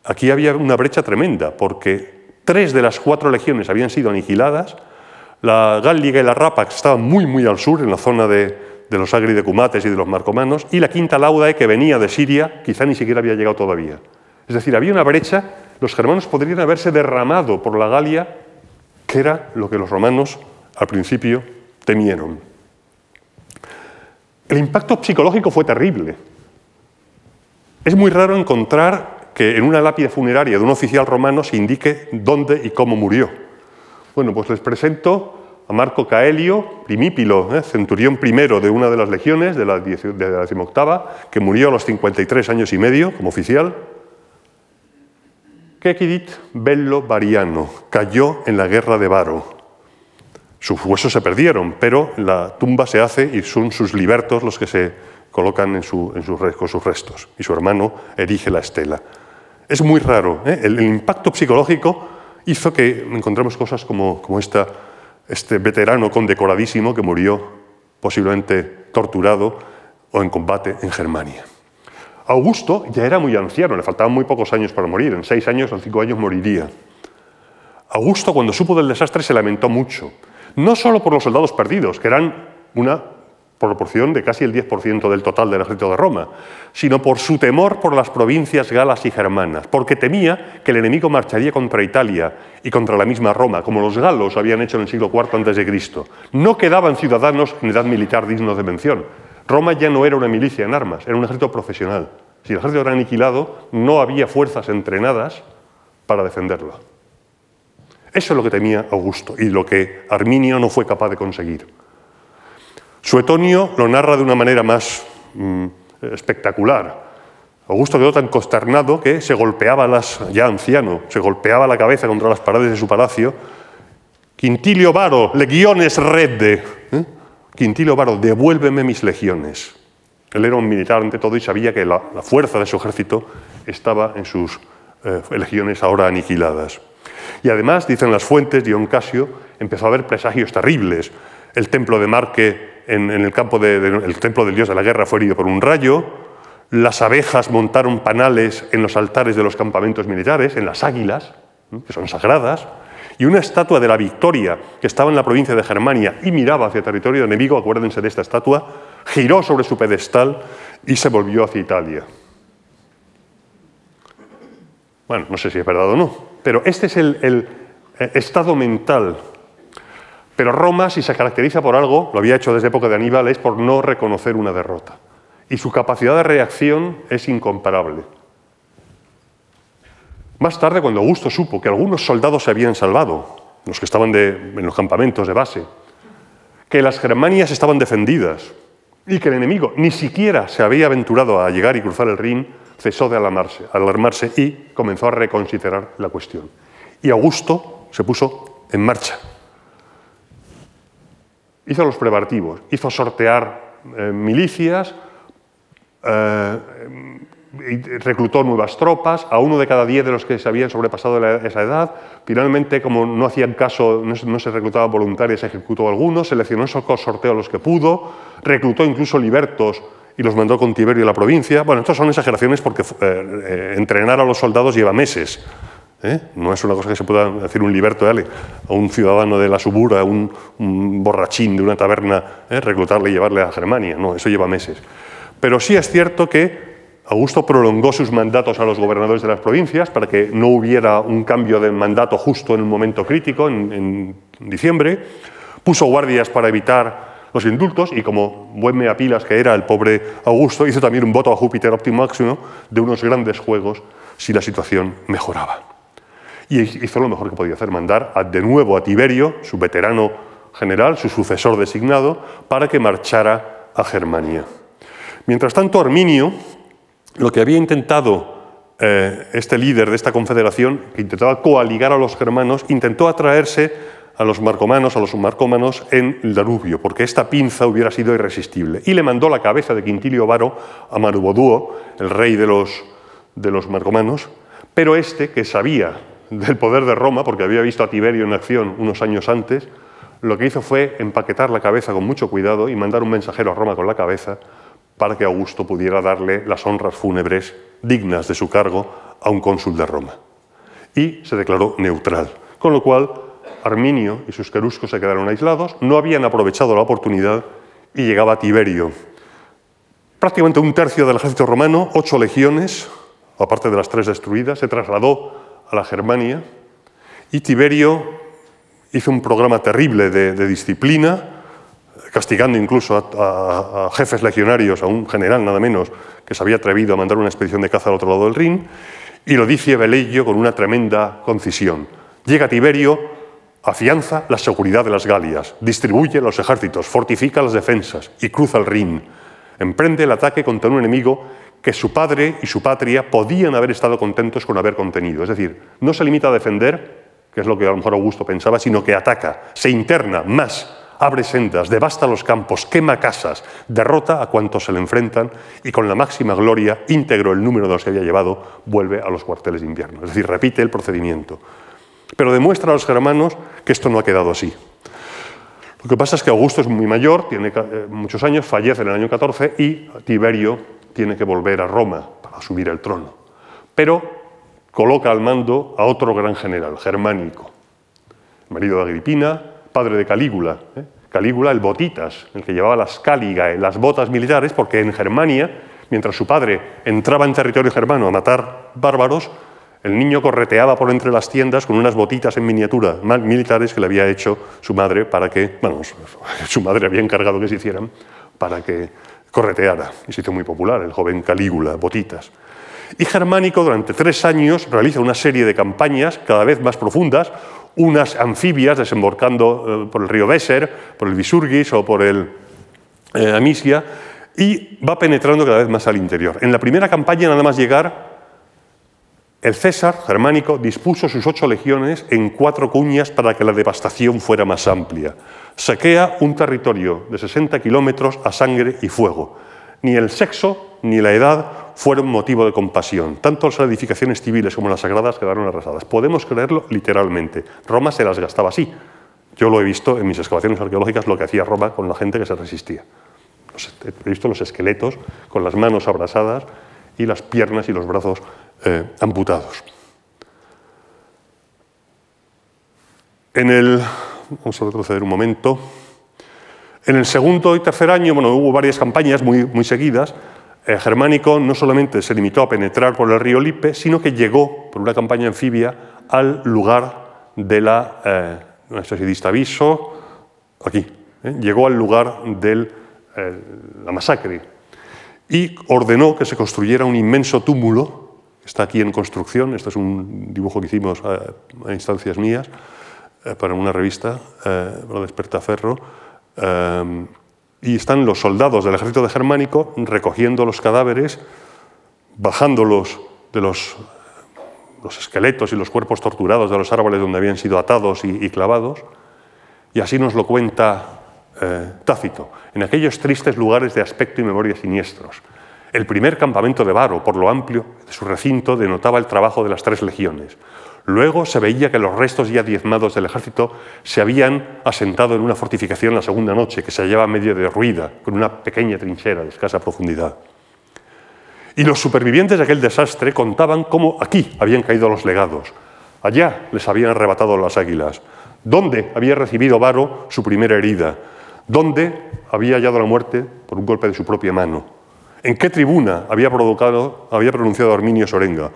aquí había una brecha tremenda, porque tres de las cuatro legiones habían sido aniquiladas, la Gáliga y la Rapax estaban muy, muy al sur, en la zona de, los Agri de Cumates y de los Marcomanos, y la quinta Laudae, que venía de Siria, quizá ni siquiera había llegado todavía. Es decir, había una brecha, los germanos podrían haberse derramado por la Galia, que era lo que los romanos al principio temieron. El impacto psicológico fue terrible. Es muy raro encontrar que en una lápida funeraria de un oficial romano se indique dónde y cómo murió. Bueno, pues les presento a Marco Caelio, primípilo, ¿eh? centurión primero de una de las legiones, de la, de que murió a los 53 años y medio como oficial. Quequidit Bello Variano cayó en la guerra de Varo. Sus huesos se perdieron, pero la tumba se hace y son sus libertos los que se colocan en, con sus restos. Y su hermano erige la estela. Es muy raro. ¿eh? el impacto psicológico hizo que encontremos cosas como, este veterano condecoradísimo que murió posiblemente torturado o en combate en Germania. Augusto ya era muy anciano, le faltaban muy pocos años para morir, en seis años o cinco años moriría. Augusto cuando supo del desastre se lamentó mucho, no solo por los soldados perdidos, que eran una proporción de casi el 10% del total del ejército de Roma, sino por su temor por las provincias galas y germanas, porque temía que el enemigo marcharía contra Italia y contra la misma Roma, como los galos habían hecho en el siglo IV a.C. No quedaban ciudadanos en edad militar dignos de mención. Roma ya no era una milicia en armas, era un ejército profesional. Si el ejército era aniquilado, no había fuerzas entrenadas para defenderlo. Eso es lo que temía Augusto y lo que Arminio no fue capaz de conseguir. Suetonio lo narra de una manera más mm, espectacular. Augusto quedó tan consternado que se golpeaba las, ya anciano, se golpeaba la cabeza contra las paredes de su palacio. Quintilio Varo, legiones redde. ¿eh? Quintilio Varo, devuélveme mis legiones. Él era un militar ante todo y sabía que la, fuerza de su ejército estaba en sus eh, legiones ahora aniquiladas. Y además, dicen las fuentes, Dion Casio empezó a ver presagios terribles. El templo de Marque en, el campo del templo del dios de la guerra fue herido por un rayo, las abejas montaron panales en los altares de los campamentos militares, en las águilas, que son sagradas, y una estatua de la Victoria, que estaba en la provincia de Germania y miraba hacia territorio enemigo, acuérdense de esta estatua, giró sobre su pedestal y se volvió hacia Italia. Bueno, no sé si es verdad o no, pero este es el eh, estado mental pero Roma, si se caracteriza por algo, lo había hecho desde época de Aníbal, es por no reconocer una derrota. Y su capacidad de reacción es incomparable. Más tarde, cuando Augusto supo que algunos soldados se habían salvado, los que estaban en los campamentos de base, que las Germanias estaban defendidas y que el enemigo ni siquiera se había aventurado a llegar y cruzar el Rin, cesó de alarmarse, alarmarse y comenzó a reconsiderar la cuestión. Y Augusto se puso en marcha hizo los preparativos, hizo sortear eh, milicias, eh, reclutó nuevas tropas, a uno de cada diez de los que se habían sobrepasado esa edad. Finalmente, como no hacían caso, no, se reclutaban voluntarios, se ejecutó algunos, seleccionó esos sorteo a los que pudo, reclutó incluso libertos y los mandó con Tiberio a la provincia. Bueno, estas son exageraciones porque eh, entrenar a los soldados lleva meses. ¿Eh? No es una cosa que se pueda decir un liberto a un ciudadano de la subura, un, un borrachín de una taberna, ¿eh? reclutarle y llevarle a Germania. No, eso lleva meses. Pero sí es cierto que Augusto prolongó sus mandatos a los gobernadores de las provincias para que no hubiera un cambio de mandato justo en un momento crítico, en, diciembre. Puso guardias para evitar los indultos y como buen meapilas que era el pobre Augusto, hizo también un voto a Júpiter óptimo máximo de unos grandes juegos si la situación mejoraba y hizo lo mejor que podía hacer, mandar de nuevo a Tiberio, su veterano general, su sucesor designado, para que marchara a Germania. Mientras tanto, Arminio lo que había intentado eh, este líder de esta confederación, que intentaba coaligar a los germanos, intentó atraerse a los marcomanos, a los marcómanos en el Danubio, porque esta pinza hubiera sido irresistible. Y le mandó la cabeza de Quintilio Varo a Maruboduo, el rey de los, de los marcomanos, pero este, que sabía del poder de Roma, porque había visto a Tiberio en acción unos años antes, lo que hizo fue empaquetar la cabeza con mucho cuidado y mandar un mensajero a Roma con la cabeza para que Augusto pudiera darle las honras fúnebres dignas de su cargo a un cónsul de Roma. Y se declaró neutral, con lo cual Arminio y sus queruscos se quedaron aislados, no habían aprovechado la oportunidad y llegaba Tiberio. Prácticamente un tercio del ejército romano, ocho legiones, aparte de las tres destruidas, se trasladó a la Germania y Tiberio hizo un programa terrible de, disciplina, castigando incluso a, jefes legionarios, a un general nada menos, que se había atrevido a mandar una expedición de caza al otro lado del Rin, y lo dice Velleio con una tremenda concisión. Llega Tiberio, afianza la seguridad de las Galias, distribuye los ejércitos, fortifica las defensas y cruza el Rin. Emprende el ataque contra un enemigo que su padre y su patria podían haber estado contentos con haber contenido. Es decir, no se limita a defender, que es lo que a lo mejor Augusto pensaba, sino que ataca, se interna más, abre sendas, devasta los campos, quema casas, derrota a cuantos se le enfrentan y con la máxima gloria, íntegro el número de los que había llevado, vuelve a los cuarteles de invierno. Es decir, repite el procedimiento. Pero demuestra a los germanos que esto no ha quedado así. Lo que pasa es que Augusto es muy mayor, tiene eh, muchos años, fallece en el año 14 y Tiberio tiene que volver a Roma para asumir el trono. Pero coloca al mando a otro gran general, Germánico, marido de Agripina, padre de Calígula. ¿eh? Calígula, el botitas, el que llevaba las cáligae, las botas militares, porque en Germania, mientras su padre entraba en territorio germano a matar bárbaros, el niño correteaba por entre las tiendas con unas botitas en miniatura militares que le había hecho su madre para que, bueno, su madre había encargado que se hicieran para que correteara. Y se hizo muy popular, el joven Calígula, botitas. Y Germánico durante tres años realiza una serie de campañas cada vez más profundas, unas anfibias desembarcando eh, por el río Weser, por el Visurgis o por el eh, Amisia, y va penetrando cada vez más al interior. En la primera campaña, nada más llegar, el César germánico dispuso sus ocho legiones en cuatro cuñas para que la devastación fuera más amplia. Saquea un territorio de 60 kilómetros a sangre y fuego. Ni el sexo ni la edad fueron motivo de compasión. Tanto las edificaciones civiles como las sagradas quedaron arrasadas. Podemos creerlo literalmente. Roma se las gastaba así. Yo lo he visto en mis excavaciones arqueológicas, lo que hacía Roma con la gente que se resistía. He visto los esqueletos con las manos abrasadas y las piernas y los brazos eh, amputados. En el, vamos a retroceder un momento. En el segundo y tercer año, bueno, hubo varias campañas muy, seguidas. El germánico no solamente se limitó a penetrar por el río Lippe, sino que llegó, por una campaña anfibia, al lugar de la, eh, no sé si aviso, aquí, eh, llegó al lugar de la masacre y ordenó que se construyera un inmenso túmulo Está aquí en construcción, este es un dibujo que hicimos a, instancias mías eh, para una revista, eh, para Despertaferro, eh, y están los soldados del ejército de Germánico recogiendo los cadáveres, bajándolos de los, esqueletos y los cuerpos torturados de los árboles donde habían sido atados y, y clavados, y así nos lo cuenta Tácito, en aquellos tristes lugares de aspecto y memoria siniestros el primer campamento de Varo, por lo amplio de su recinto, denotaba el trabajo de las tres legiones. Luego se veía que los restos ya diezmados del ejército se habían asentado en una fortificación la segunda noche, que se hallaba medio derruida, con una pequeña trinchera de escasa profundidad. Y los supervivientes de aquel desastre contaban cómo aquí habían caído los legados, allá les habían arrebatado las águilas, dónde había recibido Varo su primera herida, dónde había hallado la muerte por un golpe de su propia mano. ¿En qué tribuna había, había pronunciado Arminio Sorenga?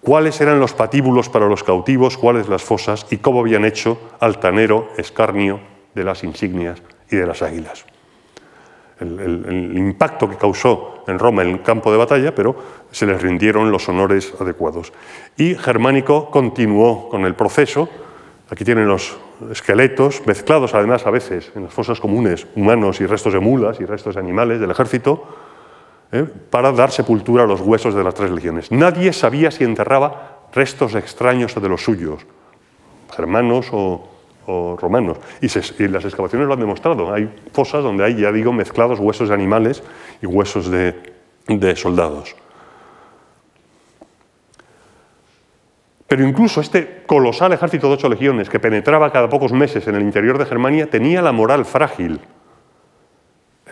¿Cuáles eran los patíbulos para los cautivos? ¿Cuáles las fosas? ¿Y cómo habían hecho altanero escarnio de las insignias y de las águilas? El, el, impacto que causó en Roma el campo de batalla, pero se les rindieron los honores adecuados. Y Germánico continuó con el proceso. Aquí tienen los esqueletos, mezclados además a veces en las fosas comunes, humanos y restos de mulas y restos de animales del ejército ¿eh? para dar sepultura a los huesos de las tres legiones. Nadie sabía si enterraba restos extraños de los suyos, germanos o, romanos. Y, las excavaciones lo han demostrado. Hay fosas donde hay, ya digo, mezclados huesos de animales y huesos de, de soldados. Pero incluso este colosal ejército de ocho legiones que penetraba cada pocos meses en el interior de Germania tenía la moral frágil.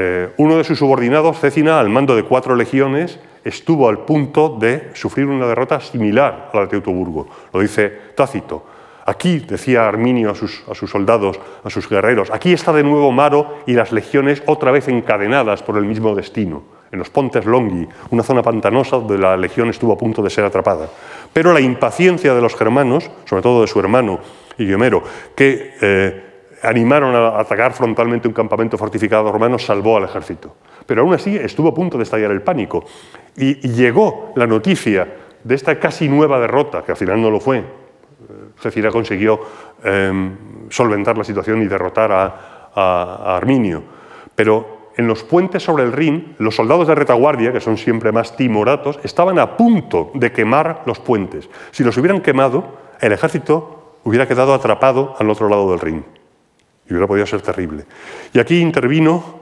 Eh, uno de sus subordinados, Cécina, al mando de cuatro legiones, estuvo al punto de sufrir una derrota similar a la de Teutoburgo. Lo dice Tácito. Aquí, decía Arminio a sus, soldados, a sus guerreros, aquí está de nuevo Maro y las legiones otra vez encadenadas por el mismo destino. En los Pontes Longi, una zona pantanosa donde la legión estuvo a punto de ser atrapada. Pero la impaciencia de los germanos, sobre todo de su hermano Guillemero, que eh, animaron a atacar frontalmente un campamento fortificado romano, salvó al ejército. Pero aún así estuvo a punto de estallar el pánico. Y, llegó la noticia de esta casi nueva derrota, que al final no lo fue. Cecilia consiguió em, solventar la situación y derrotar a, Arminio. Pero en los puentes sobre el Rin, los soldados de retaguardia, que son siempre más timoratos, estaban a punto de quemar los puentes. Si los hubieran quemado, el ejército hubiera quedado atrapado al otro lado del Rin y hubiera podido ser terrible. Y aquí intervino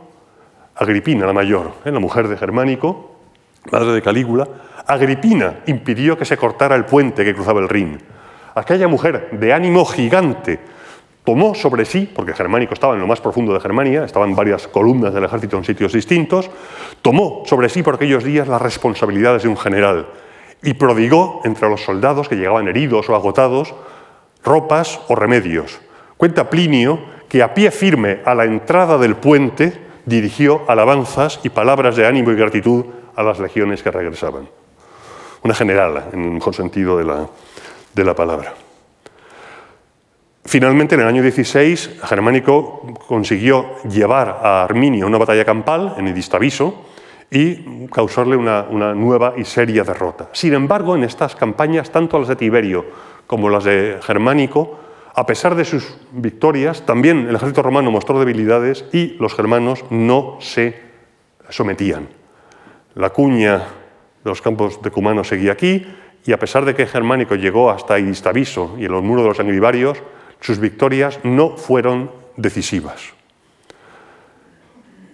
Agripina, la mayor, ¿eh? la mujer de Germánico, madre de Calígula. Agripina impidió que se cortara el puente que cruzaba el Rin. Aquella mujer de ánimo gigante tomó sobre sí, porque Germánico estaba en lo más profundo de Germania, estaban varias columnas del ejército en sitios distintos, tomó sobre sí por aquellos días las responsabilidades de un general y prodigó entre los soldados que llegaban heridos o agotados ropas o remedios. Cuenta Plinio que a pie firme a la entrada del puente dirigió alabanzas y palabras de ánimo y gratitud a las legiones que regresaban. Una general, en el mejor sentido de la, de la palabra. Finalmente, en el año 16, Germánico consiguió llevar a Arminio una batalla campal en Edistaviso y causarle una, una, nueva y seria derrota. Sin embargo, en estas campañas, tanto las de Tiberio como las de Germánico, a pesar de sus victorias, también el ejército romano mostró debilidades y los germanos no se sometían. La cuña de los campos de Cumano seguía aquí y a pesar de que Germánico llegó hasta Idistaviso y en los muros de los Angribarios, sus victorias no fueron decisivas.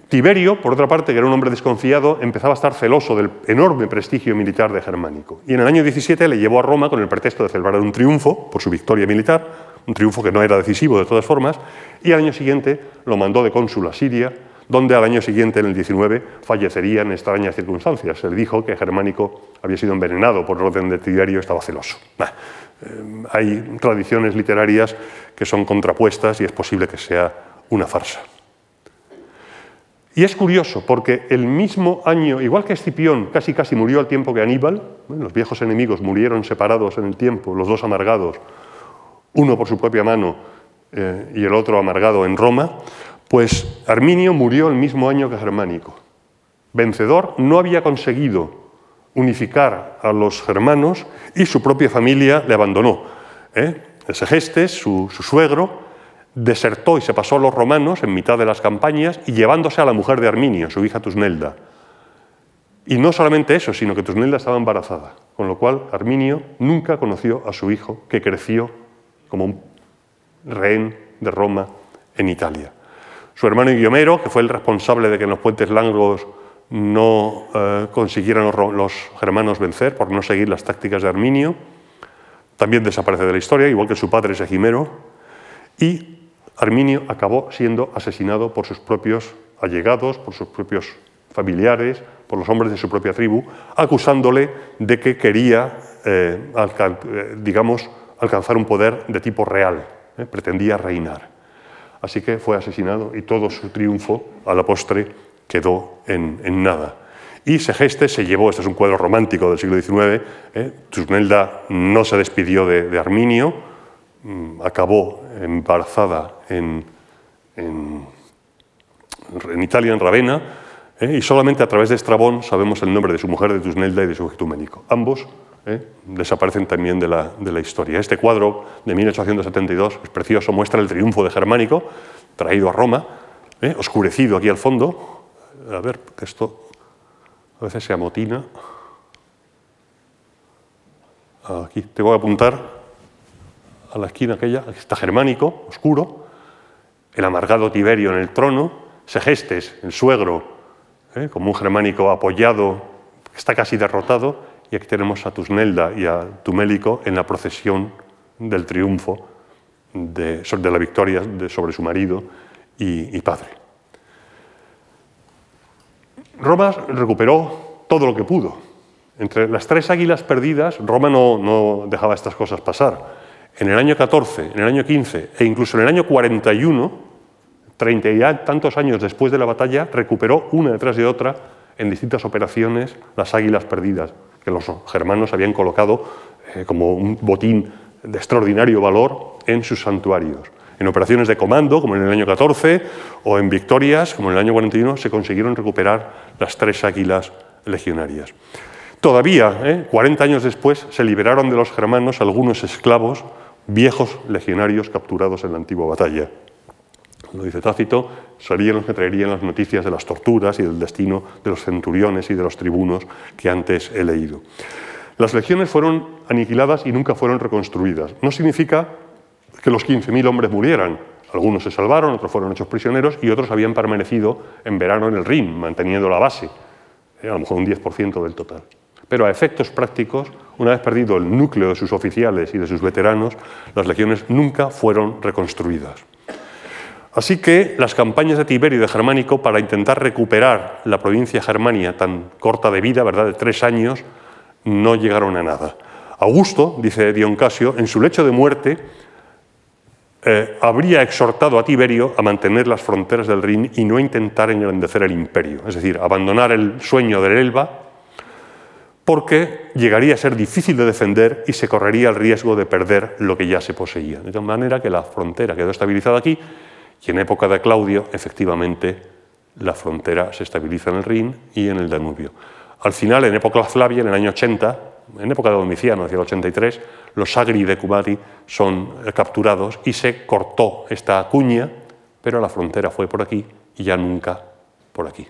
Tiberio, por otra parte, que era un hombre desconfiado, empezaba a estar celoso del enorme prestigio militar de Germánico. Y en el año 17 le llevó a Roma con el pretexto de celebrar un triunfo por su victoria militar, un triunfo que no era decisivo de todas formas, y al año siguiente lo mandó de cónsul a Siria, donde al año siguiente, en el 19, fallecería en extrañas circunstancias. Se le dijo que Germánico había sido envenenado por orden de Tiberio y estaba celoso. Eh, hay tradiciones literarias que son contrapuestas y es posible que sea una farsa. Y es curioso porque el mismo año, igual que Escipión casi casi murió al tiempo que Aníbal, los viejos enemigos murieron separados en el tiempo, los dos amargados, uno por su propia mano eh, y el otro amargado en Roma, pues Arminio murió el mismo año que Germánico. Vencedor no había conseguido unificar a los germanos y su propia familia le abandonó. ¿eh? Segestes, su, su suegro, desertó y se pasó a los romanos en mitad de las campañas y llevándose a la mujer de Arminio, su hija Tusnelda. Y no solamente eso, sino que Tusnelda estaba embarazada, con lo cual Arminio nunca conoció a su hijo, que creció como un rehén de Roma en Italia. Su hermano Guiomero, que fue el responsable de que en los puentes largos no eh, consiguieran los, germanos vencer por no seguir las tácticas de Arminio, también desaparece de la historia, igual que su padre Segimero, y Arminio acabó siendo asesinado por sus propios allegados, por sus propios familiares, por los hombres de su propia tribu, acusándole de que quería, eh, eh, digamos, alcanzar un poder de tipo real, ¿eh? pretendía reinar. Así que fue asesinado y todo su triunfo a la postre quedó en, nada. Y Segeste se llevó, este es un cuadro romántico del siglo XIX, ¿eh? No se despidió de, Arminio, mm, acabó embarazada en, en, Italia, en Ravenna, ¿eh? y solamente a través de Estrabón sabemos el nombre de su mujer, de Tusnelda y de su ecuménico. Ambos ¿eh? desaparecen también de la, de la, historia. Este cuadro de 1872 es precioso, muestra el triunfo de Germánico, traído a Roma, ¿eh? oscurecido aquí al fondo. A ver, que esto a veces se amotina. Aquí te voy a apuntar a la esquina aquella, aquí está germánico, oscuro, el amargado Tiberio en el trono, Segestes, el suegro, ¿eh? como un germánico apoyado, está casi derrotado, y aquí tenemos a Tusnelda y a Tumélico en la procesión del triunfo de, la victoria sobre su marido y, padre. Roma recuperó todo lo que pudo. Entre las tres águilas perdidas, Roma no, no dejaba estas cosas pasar. En el año 14, en el año 15 e incluso en el año 41, 30 y tantos años después de la batalla, recuperó una detrás de otra en distintas operaciones las águilas perdidas, que los germanos habían colocado eh, como un botín de extraordinario valor en sus santuarios. En operaciones de comando, como en el año 14, o en victorias, como en el año 41, se consiguieron recuperar las tres águilas legionarias. Todavía, 40 eh, años después, se liberaron de los germanos algunos esclavos, viejos legionarios capturados en la antigua batalla. Lo dice Tácito, serían los que traerían las noticias de las torturas y del destino de los centuriones y de los tribunos que antes he leído. Las legiones fueron aniquiladas y nunca fueron reconstruidas. No significa que los 15.000 hombres murieran. Algunos se salvaron, otros fueron hechos prisioneros y otros habían permanecido en verano en el Rin, manteniendo la base, eh, a lo mejor un 10% del total. Pero a efectos prácticos, una vez perdido el núcleo de sus oficiales y de sus veteranos, las legiones nunca fueron reconstruidas. Así que las campañas de Tiberio de Germánico para intentar recuperar la provincia germania tan corta de vida, ¿verdad?, de tres años, no llegaron a nada. Augusto, dice Dion Casio, en su lecho de muerte eh, habría exhortado a Tiberio a mantener las fronteras del Rin y no intentar engrandecer el imperio, es decir, abandonar el sueño del Elba, porque llegaría a ser difícil de defender y se correría el riesgo de perder lo que ya se poseía. De tal manera que la frontera quedó estabilizada aquí y en época de Claudio, efectivamente, la frontera se estabiliza en el Rin y en el Danubio. Al final, en época Flavia, en el año 80, en época de Domiciano, hacia el 83, los Agri de Cumati son eh, capturados y se cortó esta cuña, pero la frontera fue por aquí y ya nunca por aquí.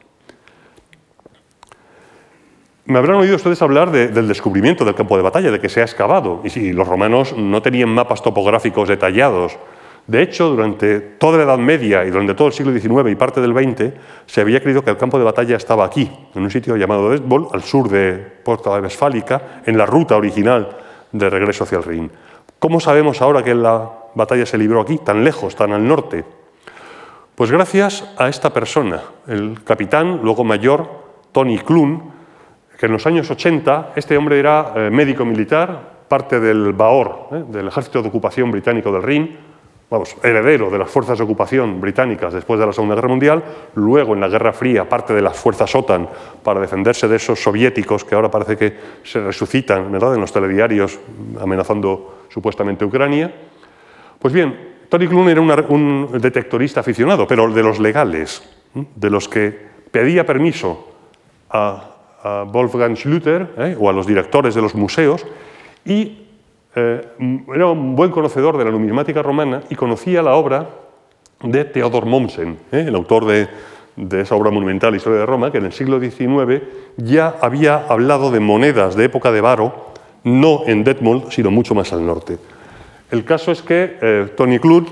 Me habrán oído ustedes hablar del descubrimiento del campo de batalla, de que se ha excavado. Y si los romanos no tenían mapas topográficos detallados de hecho, durante toda la Edad Media y durante todo el siglo XIX y parte del XX, se había creído que el campo de batalla estaba aquí, en un sitio llamado Desbol, al sur de Porta Westfálica, en la ruta original de regreso hacia el Rin. ¿Cómo sabemos ahora que la batalla se libró aquí, tan lejos, tan al norte? Pues gracias a esta persona, el capitán, luego mayor, Tony Clun, que en los años 80, este hombre era eh, médico militar, parte del BAOR, eh, del Ejército de Ocupación Británico del Rin, vamos, heredero de las fuerzas de ocupación británicas después de la Segunda Guerra Mundial, luego en la Guerra Fría parte de las fuerzas OTAN para defenderse de esos soviéticos que ahora parece que se resucitan ¿verdad? en los telediarios amenazando supuestamente Ucrania. Pues bien, Tony Klun era un detectorista aficionado, pero de los legales, de los que pedía permiso a, Wolfgang Schlüter ¿eh? o a los directores de los museos y eh, era un buen conocedor de la numismática romana y conocía la obra de Theodor Mommsen, ¿eh? el autor de, esa obra monumental Historia de Roma, que en el siglo XIX ya había hablado de monedas de época de Varo, no en Detmold, sino mucho más al norte. El caso es que eh, Tony Clud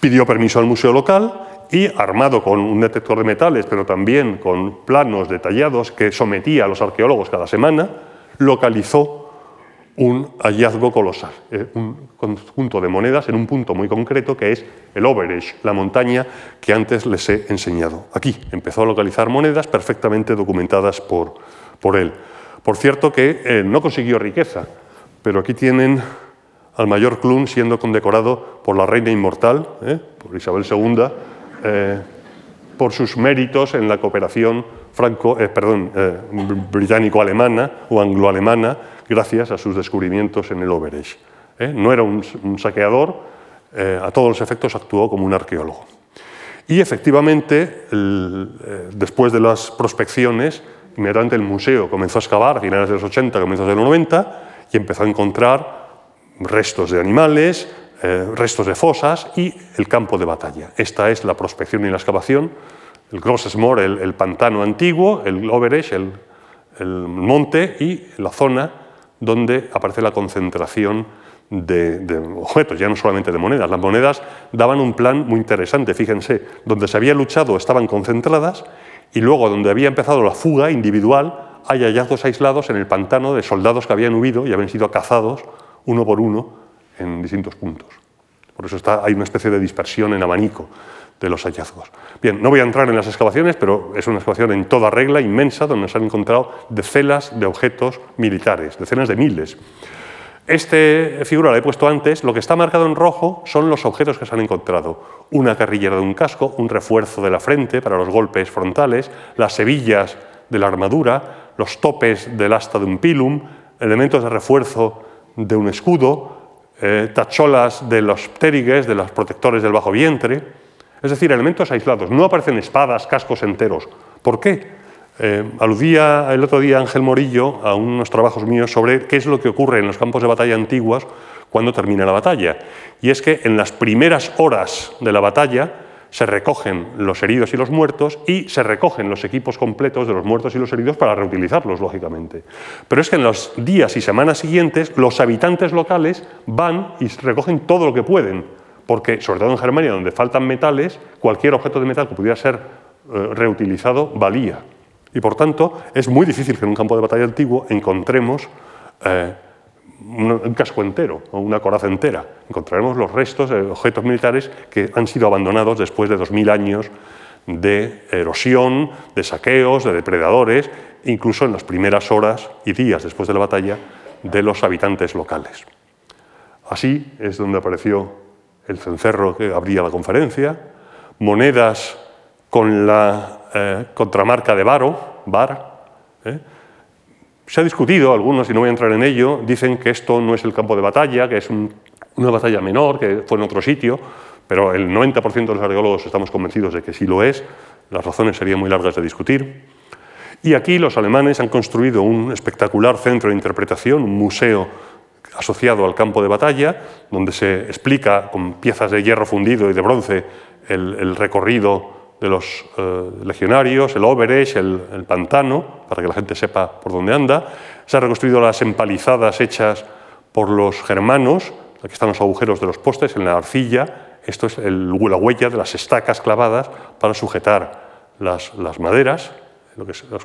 pidió permiso al museo local y, armado con un detector de metales, pero también con planos detallados que sometía a los arqueólogos cada semana, localizó un hallazgo colosal, eh, un conjunto de monedas en un punto muy concreto que es el Overage, la montaña que antes les he enseñado. Aquí empezó a localizar monedas perfectamente documentadas por, por él. Por cierto que eh, no consiguió riqueza, pero aquí tienen al mayor Clun siendo condecorado por la reina inmortal, eh, por Isabel II, por sus méritos en la cooperación franco, perdón, británico-alemana o anglo-alemana gracias a sus descubrimientos en el Overage. ¿eh? No era un, saqueador, eh, a todos los efectos actuó como un arqueólogo. Y efectivamente, eh, después de las prospecciones, inmediatamente el museo comenzó a excavar a finales de los 80, comienzos de los 90, y empezó a encontrar restos de animales, restos de fosas y el campo de batalla. Esta es la prospección y la excavación, el Grossesmoor, el, el pantano antiguo, el Overage, el monte y la zona donde aparece la concentración de, objetos, ya no solamente de monedas. Las monedas daban un plan muy interesante, fíjense, donde se había luchado estaban concentradas y luego donde había empezado la fuga individual hay hallazgos aislados en el pantano de soldados que habían huido y habían sido cazados uno por uno en distintos puntos. Por eso está, hay una especie de dispersión en abanico de los hallazgos. Bien, no voy a entrar en las excavaciones, pero es una excavación en toda regla, inmensa, donde se han encontrado decenas de objetos militares, decenas de miles. Este figura la he puesto antes, lo que está marcado en rojo son los objetos que se han encontrado. Una carrillera de un casco, un refuerzo de la frente para los golpes frontales, las hebillas de la armadura, los topes del asta de un pilum, elementos de refuerzo de un escudo, eh, tacholas de los ptérigues, de los protectores del bajo vientre, es decir, elementos aislados. No aparecen espadas, cascos enteros. ¿Por qué? Eh, aludía el otro día Ángel Morillo a unos trabajos míos sobre qué es lo que ocurre en los campos de batalla antiguos cuando termina la batalla. Y es que en las primeras horas de la batalla se recogen los heridos y los muertos y se recogen los equipos completos de los muertos y los heridos para reutilizarlos, lógicamente. Pero es que en los días y semanas siguientes los habitantes locales van y recogen todo lo que pueden, porque sobre todo en Germania, donde faltan metales, cualquier objeto de metal que pudiera ser eh, reutilizado valía. Y por tanto, es muy difícil que en un campo de batalla antiguo encontremos eh, un, casco entero o una coraza entera. Encontraremos los restos de objetos militares que han sido abandonados después de 2.000 años de erosión, de saqueos, de depredadores, incluso en las primeras horas y días después de la batalla de los habitantes locales. Así es donde apareció el cencerro que abría la conferencia, monedas con la eh, contramarca de Baro, Bar. ¿eh? Se ha discutido, algunos, y no voy a entrar en ello, dicen que esto no es el campo de batalla, que es una batalla menor, que fue en otro sitio, pero el 90% de los arqueólogos estamos convencidos de que sí lo es. Las razones serían muy largas de discutir. Y aquí los alemanes han construido un espectacular centro de interpretación, un museo asociado al campo de batalla, donde se explica con piezas de hierro fundido y de bronce el, el recorrido de los eh, legionarios, el Oberesch, el, pantano, para que la gente sepa por dónde anda. Se han reconstruido las empalizadas hechas por los germanos, aquí están los agujeros de los postes en la arcilla, esto es la huella de las estacas clavadas para sujetar las, maderas, lo que es la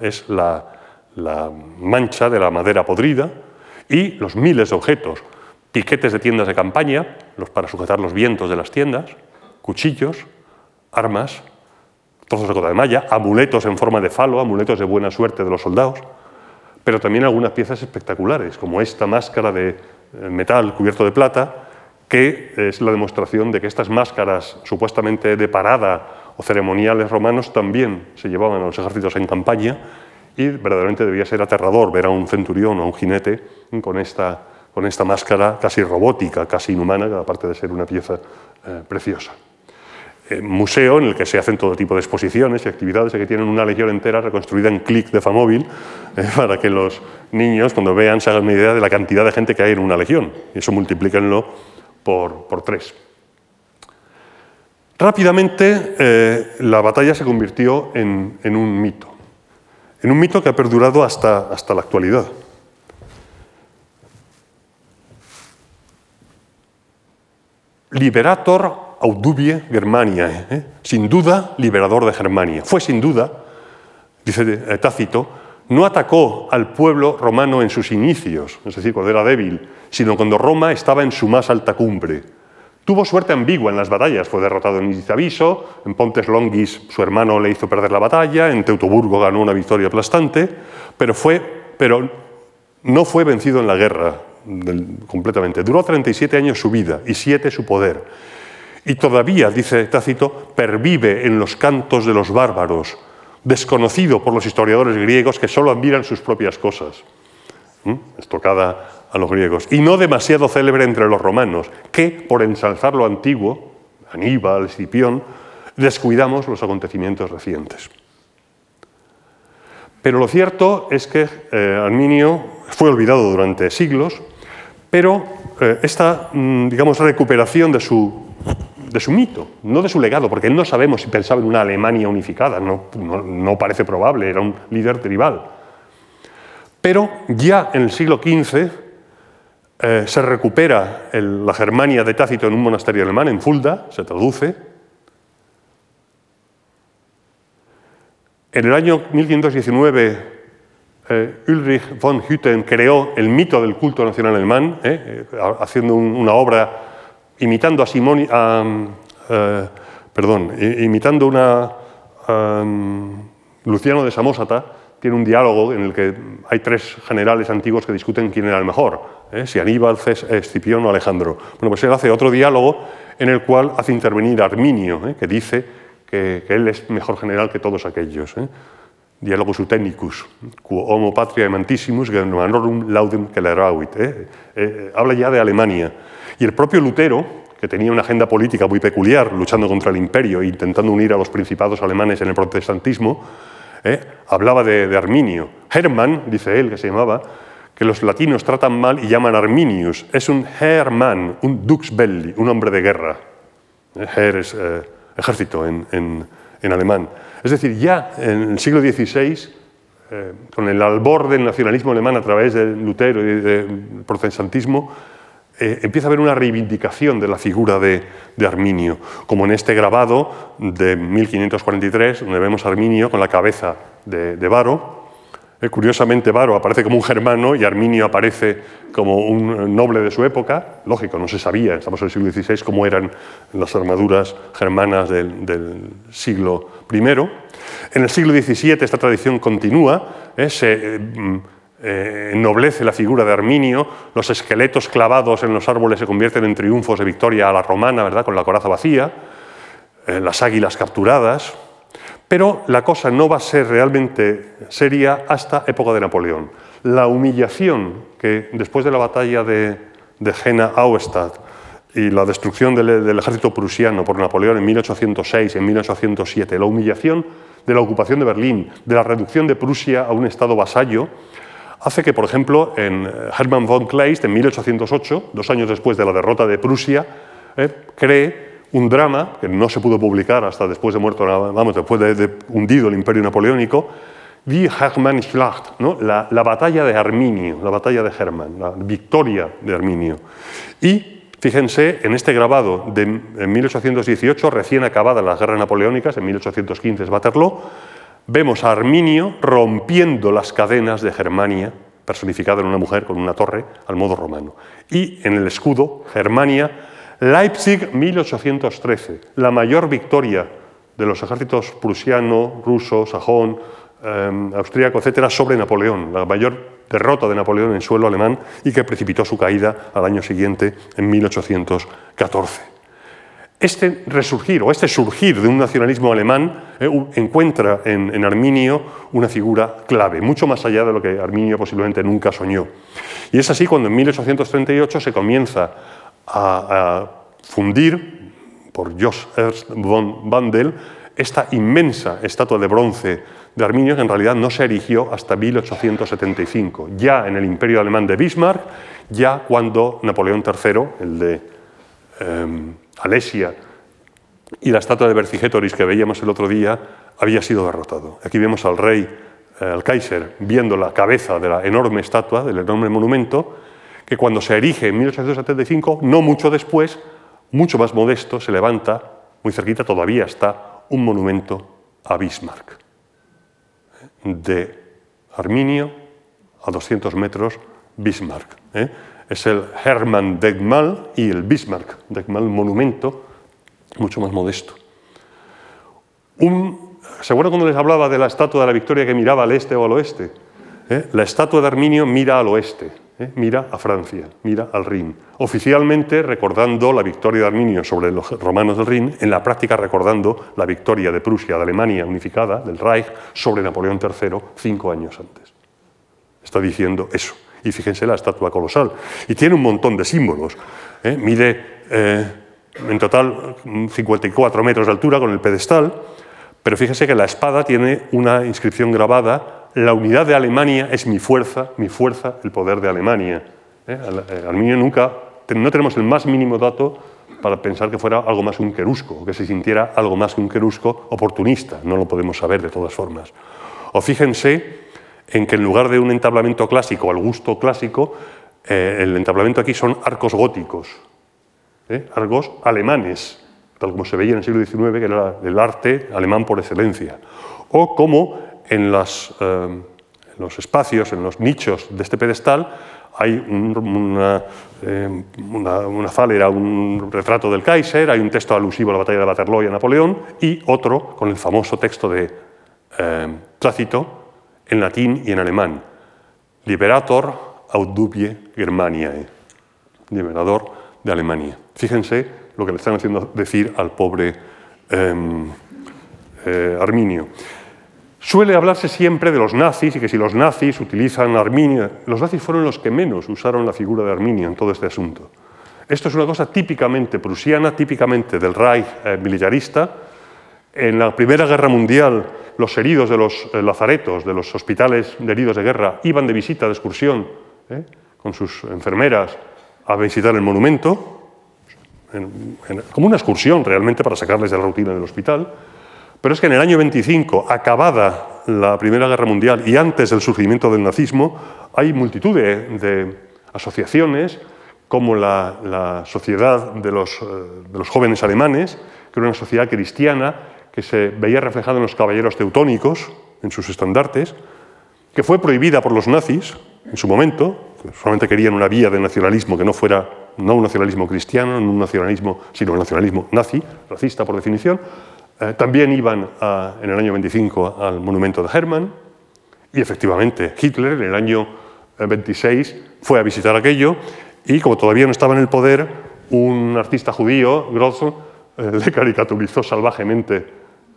es la mancha de la madera podrida, y los miles de objetos, piquetes de tiendas de campaña, los para sujetar los vientos de las tiendas, cuchillos, armas, trozos de cota de malla, amuletos en forma de falo, amuletos de buena suerte de los soldados, pero también algunas piezas espectaculares, como esta máscara de eh, metal cubierto de plata, que es la demostración de que estas máscaras supuestamente de parada o ceremoniales romanos también se llevaban a los ejércitos en campaña y verdaderamente debía ser aterrador ver a un centurión o a un jinete con esta, con esta máscara casi robótica, casi inhumana, aparte de ser una pieza eh, preciosa. Eh, museo en el que se hacen todo tipo de exposiciones y actividades y que tienen una legión entera reconstruida en clic de Famóvil eh, para que los niños cuando vean se hagan una idea de la cantidad de gente que hay en una legión y eso multiplíquenlo por, por tres. Rápidamente la batalla se convirtió en, en, un mito, en un mito que ha perdurado hasta, hasta la actualidad. Liberator Audubie Germania, ¿eh? sin duda liberador de Germania. Fue sin duda, dice eh, Tácito, no atacó al pueblo romano en sus inicios, es decir, cuando era débil, sino cuando Roma estaba en su más alta cumbre. Tuvo suerte ambigua en las batallas, fue derrotado en Izaviso, en Pontes Longis su hermano le hizo perder la batalla, en Teutoburgo ganó una victoria aplastante, pero, fue, pero no fue vencido en la guerra completamente. Duró 37 años su vida y 7 su poder y todavía, dice Tácito, pervive en los cantos de los bárbaros, desconocido por los historiadores griegos que solo admiran sus propias cosas. ¿Mm? Estocada a los griegos. Y no demasiado célebre entre los romanos, que, por ensalzar lo antiguo, Aníbal, Escipión, descuidamos los acontecimientos recientes. Pero lo cierto es que eh, Arminio fue olvidado durante siglos, pero eh, esta mm, digamos, recuperación de su de su mito, no de su legado, porque no sabemos si pensaba en una Alemania unificada, no, no, parece probable, era un líder tribal. Pero ya en el siglo XV eh, se recupera la Germania de Tácito en un monasterio alemán, en Fulda, se traduce. En el año 1519, eh, Ulrich von Hütten creó el mito del culto nacional alemán, eh, haciendo una obra imitando a Simón, perdón, imitando una Luciano de Samosata tiene un diálogo en el que hay tres generales antiguos que discuten quién era el mejor, ¿eh? si Aníbal, Escipión o Alejandro. Bueno, pues él hace otro diálogo en el cual hace intervenir a Arminio, ¿eh? que dice que, él es mejor general que todos aquellos. ¿eh? Diálogos quo homo patria emantissimus germanorum laudem celeravit. ¿eh? habla ya de Alemania. Y el propio Lutero, que tenía una agenda política muy peculiar, luchando contra el imperio e intentando unir a los principados alemanes en el protestantismo, hablaba de, de Arminio. Hermann, dice él, que se llamaba, que los latinos tratan mal y llaman Arminius. Es un Hermann, un dux belli, un hombre de guerra. Her es eh, ejército en, alemán. Es decir, ya en el siglo XVI, eh, con el albor del nacionalismo alemán a través de Lutero y del protestantismo, eh, empieza a haber una reivindicación de la figura de, Arminio, como en este grabado de 1543, donde vemos a Arminio con la cabeza de, de Varo, eh, curiosamente, Varo aparece como un germano y Arminio aparece como un noble de su época. Lógico, no se sabía, estamos en el siglo XVI, cómo eran las armaduras germanas del, siglo I. En el siglo XVII esta tradición continúa, eh, se mm, eh, ennoblece la figura de Arminio, los esqueletos clavados en los árboles se convierten en triunfos de victoria a la romana, ¿verdad? con la coraza vacía, las águilas capturadas. Pero la cosa no va a ser realmente seria hasta época de Napoleón. La humillación que después de la batalla de, Jena-Auerstadt y la destrucción del, ejército prusiano por Napoleón en 1806 y en 1807, la humillación de la ocupación de Berlín, de la reducción de Prusia a un estado vasallo, hace que, por ejemplo, en Hermann von Kleist, en 1808, dos años después de la derrota de Prusia, eh, cree un drama que no se pudo publicar hasta después de muerto, vamos, después de, hundido el imperio napoleónico, Die Hermannschlacht, ¿no? la, la, batalla de Arminio, la batalla de Hermann, la victoria de Arminio. Y fíjense, en este grabado de 1818, recién acabadas las guerras napoleónicas, en 1815 es Waterloo, vemos a Arminio rompiendo las cadenas de Germania, personificada en una mujer con una torre, al modo romano. Y en el escudo, Germania Leipzig 1813, la mayor victoria de los ejércitos prusiano, ruso, sajón, eh, austríaco, etcétera, sobre Napoleón, la mayor derrota de Napoleón en suelo alemán y que precipitó su caída al año siguiente, en 1814. Este resurgir o este surgir de un nacionalismo alemán eh, encuentra en, en, Arminio una figura clave, mucho más allá de lo que Arminio posiblemente nunca soñó. Y es así cuando en 1838 se comienza a, fundir por Jos Ernst von Bandel esta inmensa estatua de bronce de Arminio que en realidad no se erigió hasta 1875, ya en el imperio alemán de Bismarck, ya cuando Napoleón III, el de em, Alesia, y la estatua de Vercingétorix que veíamos el otro día, había sido derrotado. Aquí vemos al rey, eh, al Kaiser, viendo la cabeza de la enorme estatua, del enorme monumento, que cuando se erige en 1875, no mucho después, mucho más modesto, se levanta, muy cerquita todavía está, un monumento a Bismarck. De Arminio a 200 metros, Bismarck. ¿eh? Es el Hermann Denkmal y el Bismarck Denkmal, monumento mucho más modesto. Un, ¿Se acuerdan cuando les hablaba de la estatua de la Victoria que miraba al este o al oeste? ¿Eh? La estatua de Arminio mira al oeste, ¿eh? mira a Francia, mira al Rin. Oficialmente recordando la victoria de Arminio sobre los romanos del Rin, en la práctica recordando la victoria de Prusia, de Alemania unificada, del Reich, sobre Napoleón III cinco años antes. Está diciendo eso. Y fíjense la estatua colosal. Y tiene un montón de símbolos. ¿eh? Mide eh, en total 54 metros de altura con el pedestal, pero fíjense que la espada tiene una inscripción grabada la unidad de Alemania es mi fuerza, mi fuerza, el poder de Alemania. ¿Eh? eh nunca, no tenemos el más mínimo dato para pensar que fuera algo más que un querusco, que se sintiera algo más que un querusco oportunista, no lo podemos saber de todas formas. O fíjense en que en lugar de un entablamento clásico al gusto clásico, eh, el entablamento aquí son arcos góticos, ¿eh? arcos alemanes, tal como se veía en el siglo XIX, que era el arte alemán por excelencia. O como eh, en los espacios, en los nichos de este pedestal, hay una, eh, una, falera, un retrato del Kaiser, hay un texto alusivo a la batalla de Waterloo y a Napoleón, y otro con el famoso texto de eh, en latín y en alemán. Liberator aut dubie Germaniae. Liberador de Alemania. Fíjense lo que le están haciendo decir al pobre eh, eh, Arminio. Suele hablarse siempre de los nazis y que si los nazis utilizan Arminio, los nazis fueron los que menos usaron la figura de Arminio en todo este asunto. Esto es una cosa típicamente prusiana, típicamente del Reich eh, militarista. En la Primera Guerra Mundial, los heridos de los eh, lazaretos, de los hospitales de heridos de guerra, iban de visita, de excursión, eh, con sus enfermeras a visitar el monumento, en, en, como una excursión realmente para sacarles de la rutina del hospital. Pero es que en el año 25, acabada la Primera Guerra Mundial y antes del surgimiento del nazismo, hay multitud de, asociaciones como la, Sociedad de los, eh, de los, Jóvenes Alemanes, que era una sociedad cristiana que se veía reflejada en los caballeros teutónicos, en sus estandartes, que fue prohibida por los nazis en su momento, solamente querían una vía de nacionalismo que no fuera no un nacionalismo cristiano, no un nacionalismo, sino un nacionalismo nazi, racista por definición, eh, también iban en el año 25 al monumento de Hermann y efectivamente Hitler en el año 26 fue a visitar aquello y como todavía no estaba en el poder, un artista judío, Grotzel, eh, le caricaturizó salvajemente,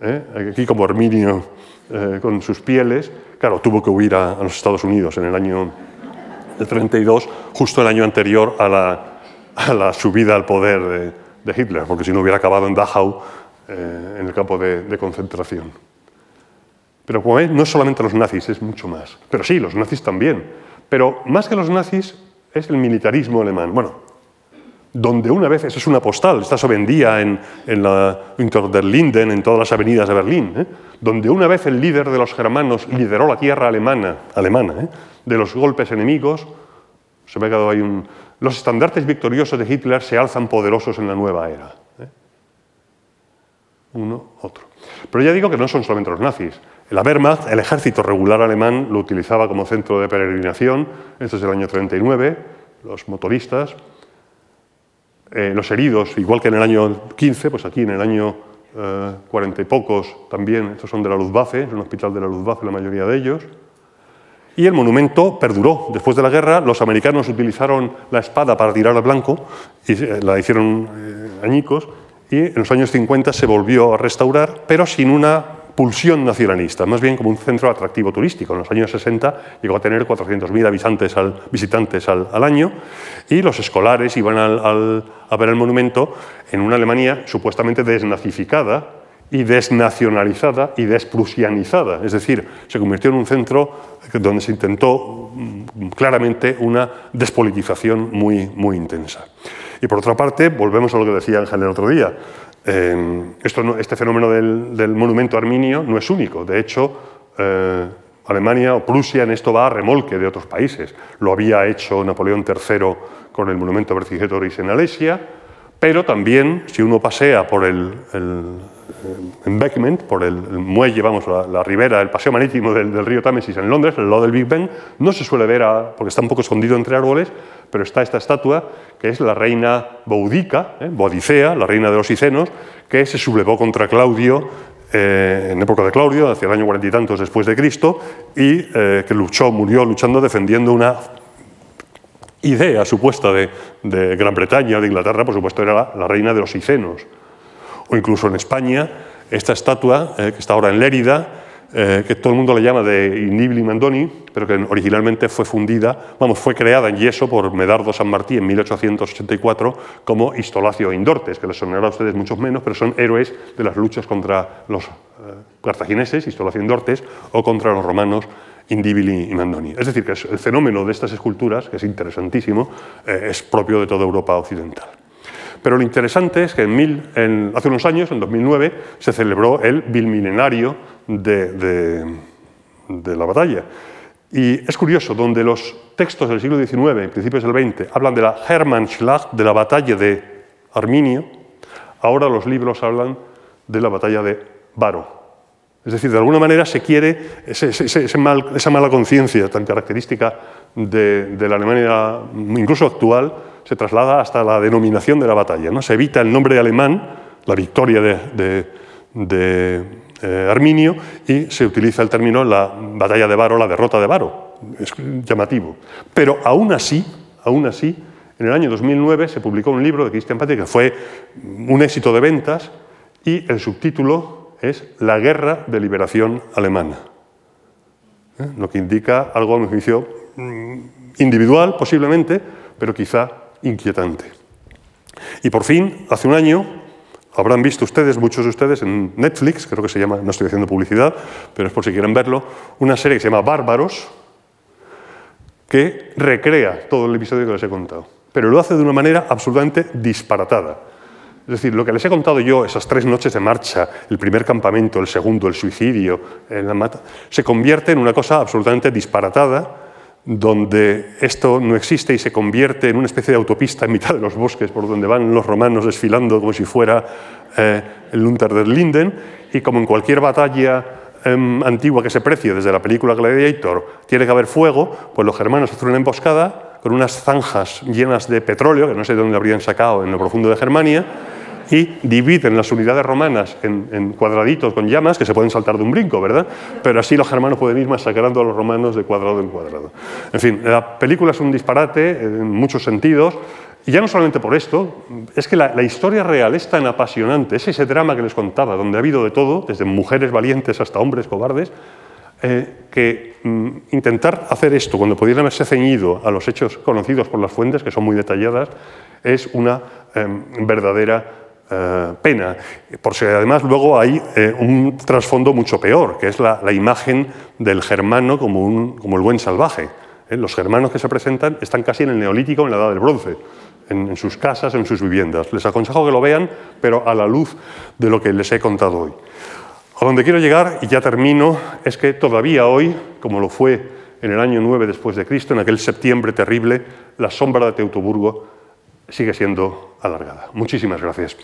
eh, aquí como Arminio eh, con sus pieles. Claro, tuvo que huir a, los Estados Unidos en el año 32, justo el año anterior a la, subida al poder de, de Hitler, porque si no hubiera acabado en Dachau eh, en el campo de, de, concentración. Pero como ven, no es solamente los nazis, es mucho más. Pero sí, los nazis también. Pero más que los nazis es el militarismo alemán. Bueno, donde una vez, eso es una postal, está se vendía en, en la Unter der Linden, en todas las avenidas de Berlín, ¿eh? donde una vez el líder de los germanos lideró la tierra alemana, alemana ¿eh? de los golpes enemigos, se me ha quedado ahí un... Los estandartes victoriosos de Hitler se alzan poderosos en la nueva era uno, otro. Pero ya digo que no son solamente los nazis. La Wehrmacht, el ejército regular alemán, lo utilizaba como centro de peregrinación, esto es el año 39, los motoristas, eh, los heridos, igual que en el año 15, pues aquí en el año eh, 40 y pocos también, estos son de la Luftwaffe, es un hospital de la Luftwaffe la mayoría de ellos. Y el monumento perduró. Después de la guerra, los americanos utilizaron la espada para tirar al blanco y eh, la hicieron eh, añicos y en los años 50 se volvió a restaurar, pero sin una pulsión nacionalista, más bien como un centro atractivo turístico. En los años 60 llegó a tener 400.000 visitantes al, año y los escolares iban a ver el monumento en una Alemania supuestamente desnazificada y desnacionalizada y desprusianizada. Es decir, se convirtió en un centro donde se intentó mm, claramente una despolitización muy intensa. Y por otra parte, volvemos a lo que decía Ángel el otro día. Eh, esto este fenómeno del, monumento arminio no es único. De hecho, eh, Alemania o Prusia en esto va a remolque de otros países. Lo había hecho Napoleón III con el monumento Vercingetoris en Alesia, pero también, si uno pasea por el embankment, por el, el, muelle, vamos, la, ribera, el paseo marítimo del, del, río Támesis en Londres, el lado del Big Ben, no se suele ver, a, porque está un poco escondido entre árboles, pero está esta estatua que es la reina Boudica, ¿eh? La reina de los Icenos, que se sublevó contra Claudio eh, en época de Claudio, hacia el año cuarenta y tantos después de Cristo, y eh, que luchó, murió luchando, defendiendo una idea supuesta de, Gran Bretaña, de Inglaterra, por supuesto era la, la, reina de los Icenos. O incluso en España, esta estatua, eh, que está ahora en Lérida, eh, que todo el mundo le llama de Nibli Mandoni, pero que originalmente fue fundida, vamos, fue creada en yeso por Medardo San Martí en 1884 como Istolacio Indortes, que les sonará a ustedes muchos menos, pero son héroes de las luchas contra los eh, cartagineses, Istolacio Indortes, o contra los romanos, Indibili y Mandoni. Es decir, que el fenómeno de estas esculturas, que es interesantísimo, es propio de toda Europa occidental. Pero lo interesante es que hace unos años, en 2009, se celebró el bilmilenario de, la batalla. Y es curioso, donde los textos del siglo XIX, principios del XX, hablan de la Hermannschlacht, de la batalla de Arminio, ahora los libros hablan de la batalla de Baro. Es decir, de alguna manera se quiere esa mala conciencia tan característica de, la Alemania, incluso actual, se traslada hasta la denominación de la batalla. ¿no? Se evita el nombre alemán, la victoria de, eh, Arminio, y se utiliza el término la batalla de Baro, la derrota de Baro. Es llamativo. Pero aún así, aún así, en el año 2009 se publicó un libro de Christian Patrick que fue un éxito de ventas y el subtítulo es La guerra de liberación alemana. ¿Eh? Lo que indica algo, a mi juicio, mm, individual posiblemente, pero quizá inquietante. Y por fin, hace un año, habrán visto ustedes, muchos de ustedes, en Netflix, creo que se llama, no estoy haciendo publicidad, pero es por si quieren verlo, una serie que se llama Bárbaros, que recrea todo el episodio que les he contado pero lo hace de una manera absolutamente disparatada. Es decir, lo que les he contado yo, esas tres noches de marcha, el primer campamento, el segundo, el suicidio, la mata, se convierte en una cosa absolutamente disparatada, donde esto no existe y se convierte en una especie de autopista en mitad de los bosques por donde van los romanos desfilando como si fuera eh, el Unter der Linden, y como en cualquier batalla em, antigua que se precie desde la película Gladiator, tiene que haber fuego, pues los germanos hacen una emboscada con unas zanjas llenas de petróleo, que no sé de dónde habrían sacado en lo profundo de Germania, y dividen las unidades romanas en, cuadraditos con llamas que se pueden saltar de un brinco, ¿verdad? Pero así los germanos pueden ir masacrando a los romanos de cuadrado en cuadrado. En fin, la película es un disparate en muchos sentidos, y ya no solamente por esto, es que la, historia real es tan apasionante, es ese drama que les contaba, donde ha habido de todo, desde mujeres valientes hasta hombres cobardes, eh, que mm, intentar hacer esto cuando pudieran haberse ceñido a los hechos conocidos por las fuentes, que son muy detalladas, es una em, verdadera eh, pena. Por si además luego hay eh, un trasfondo mucho peor, que es la, imagen del germano como, el buen salvaje. Los germanos que se presentan están casi en el neolítico, en la edad del bronce. En, en sus casas, en sus viviendas. Les aconsejo que lo vean, pero a la luz de lo que les he contado hoy. A donde quiero llegar, y ya termino, es que todavía hoy, como lo fue en el año 9 después de Cristo, en aquel septiembre terrible, la sombra de Teutoburgo sigue siendo alargada. Muchísimas gracias.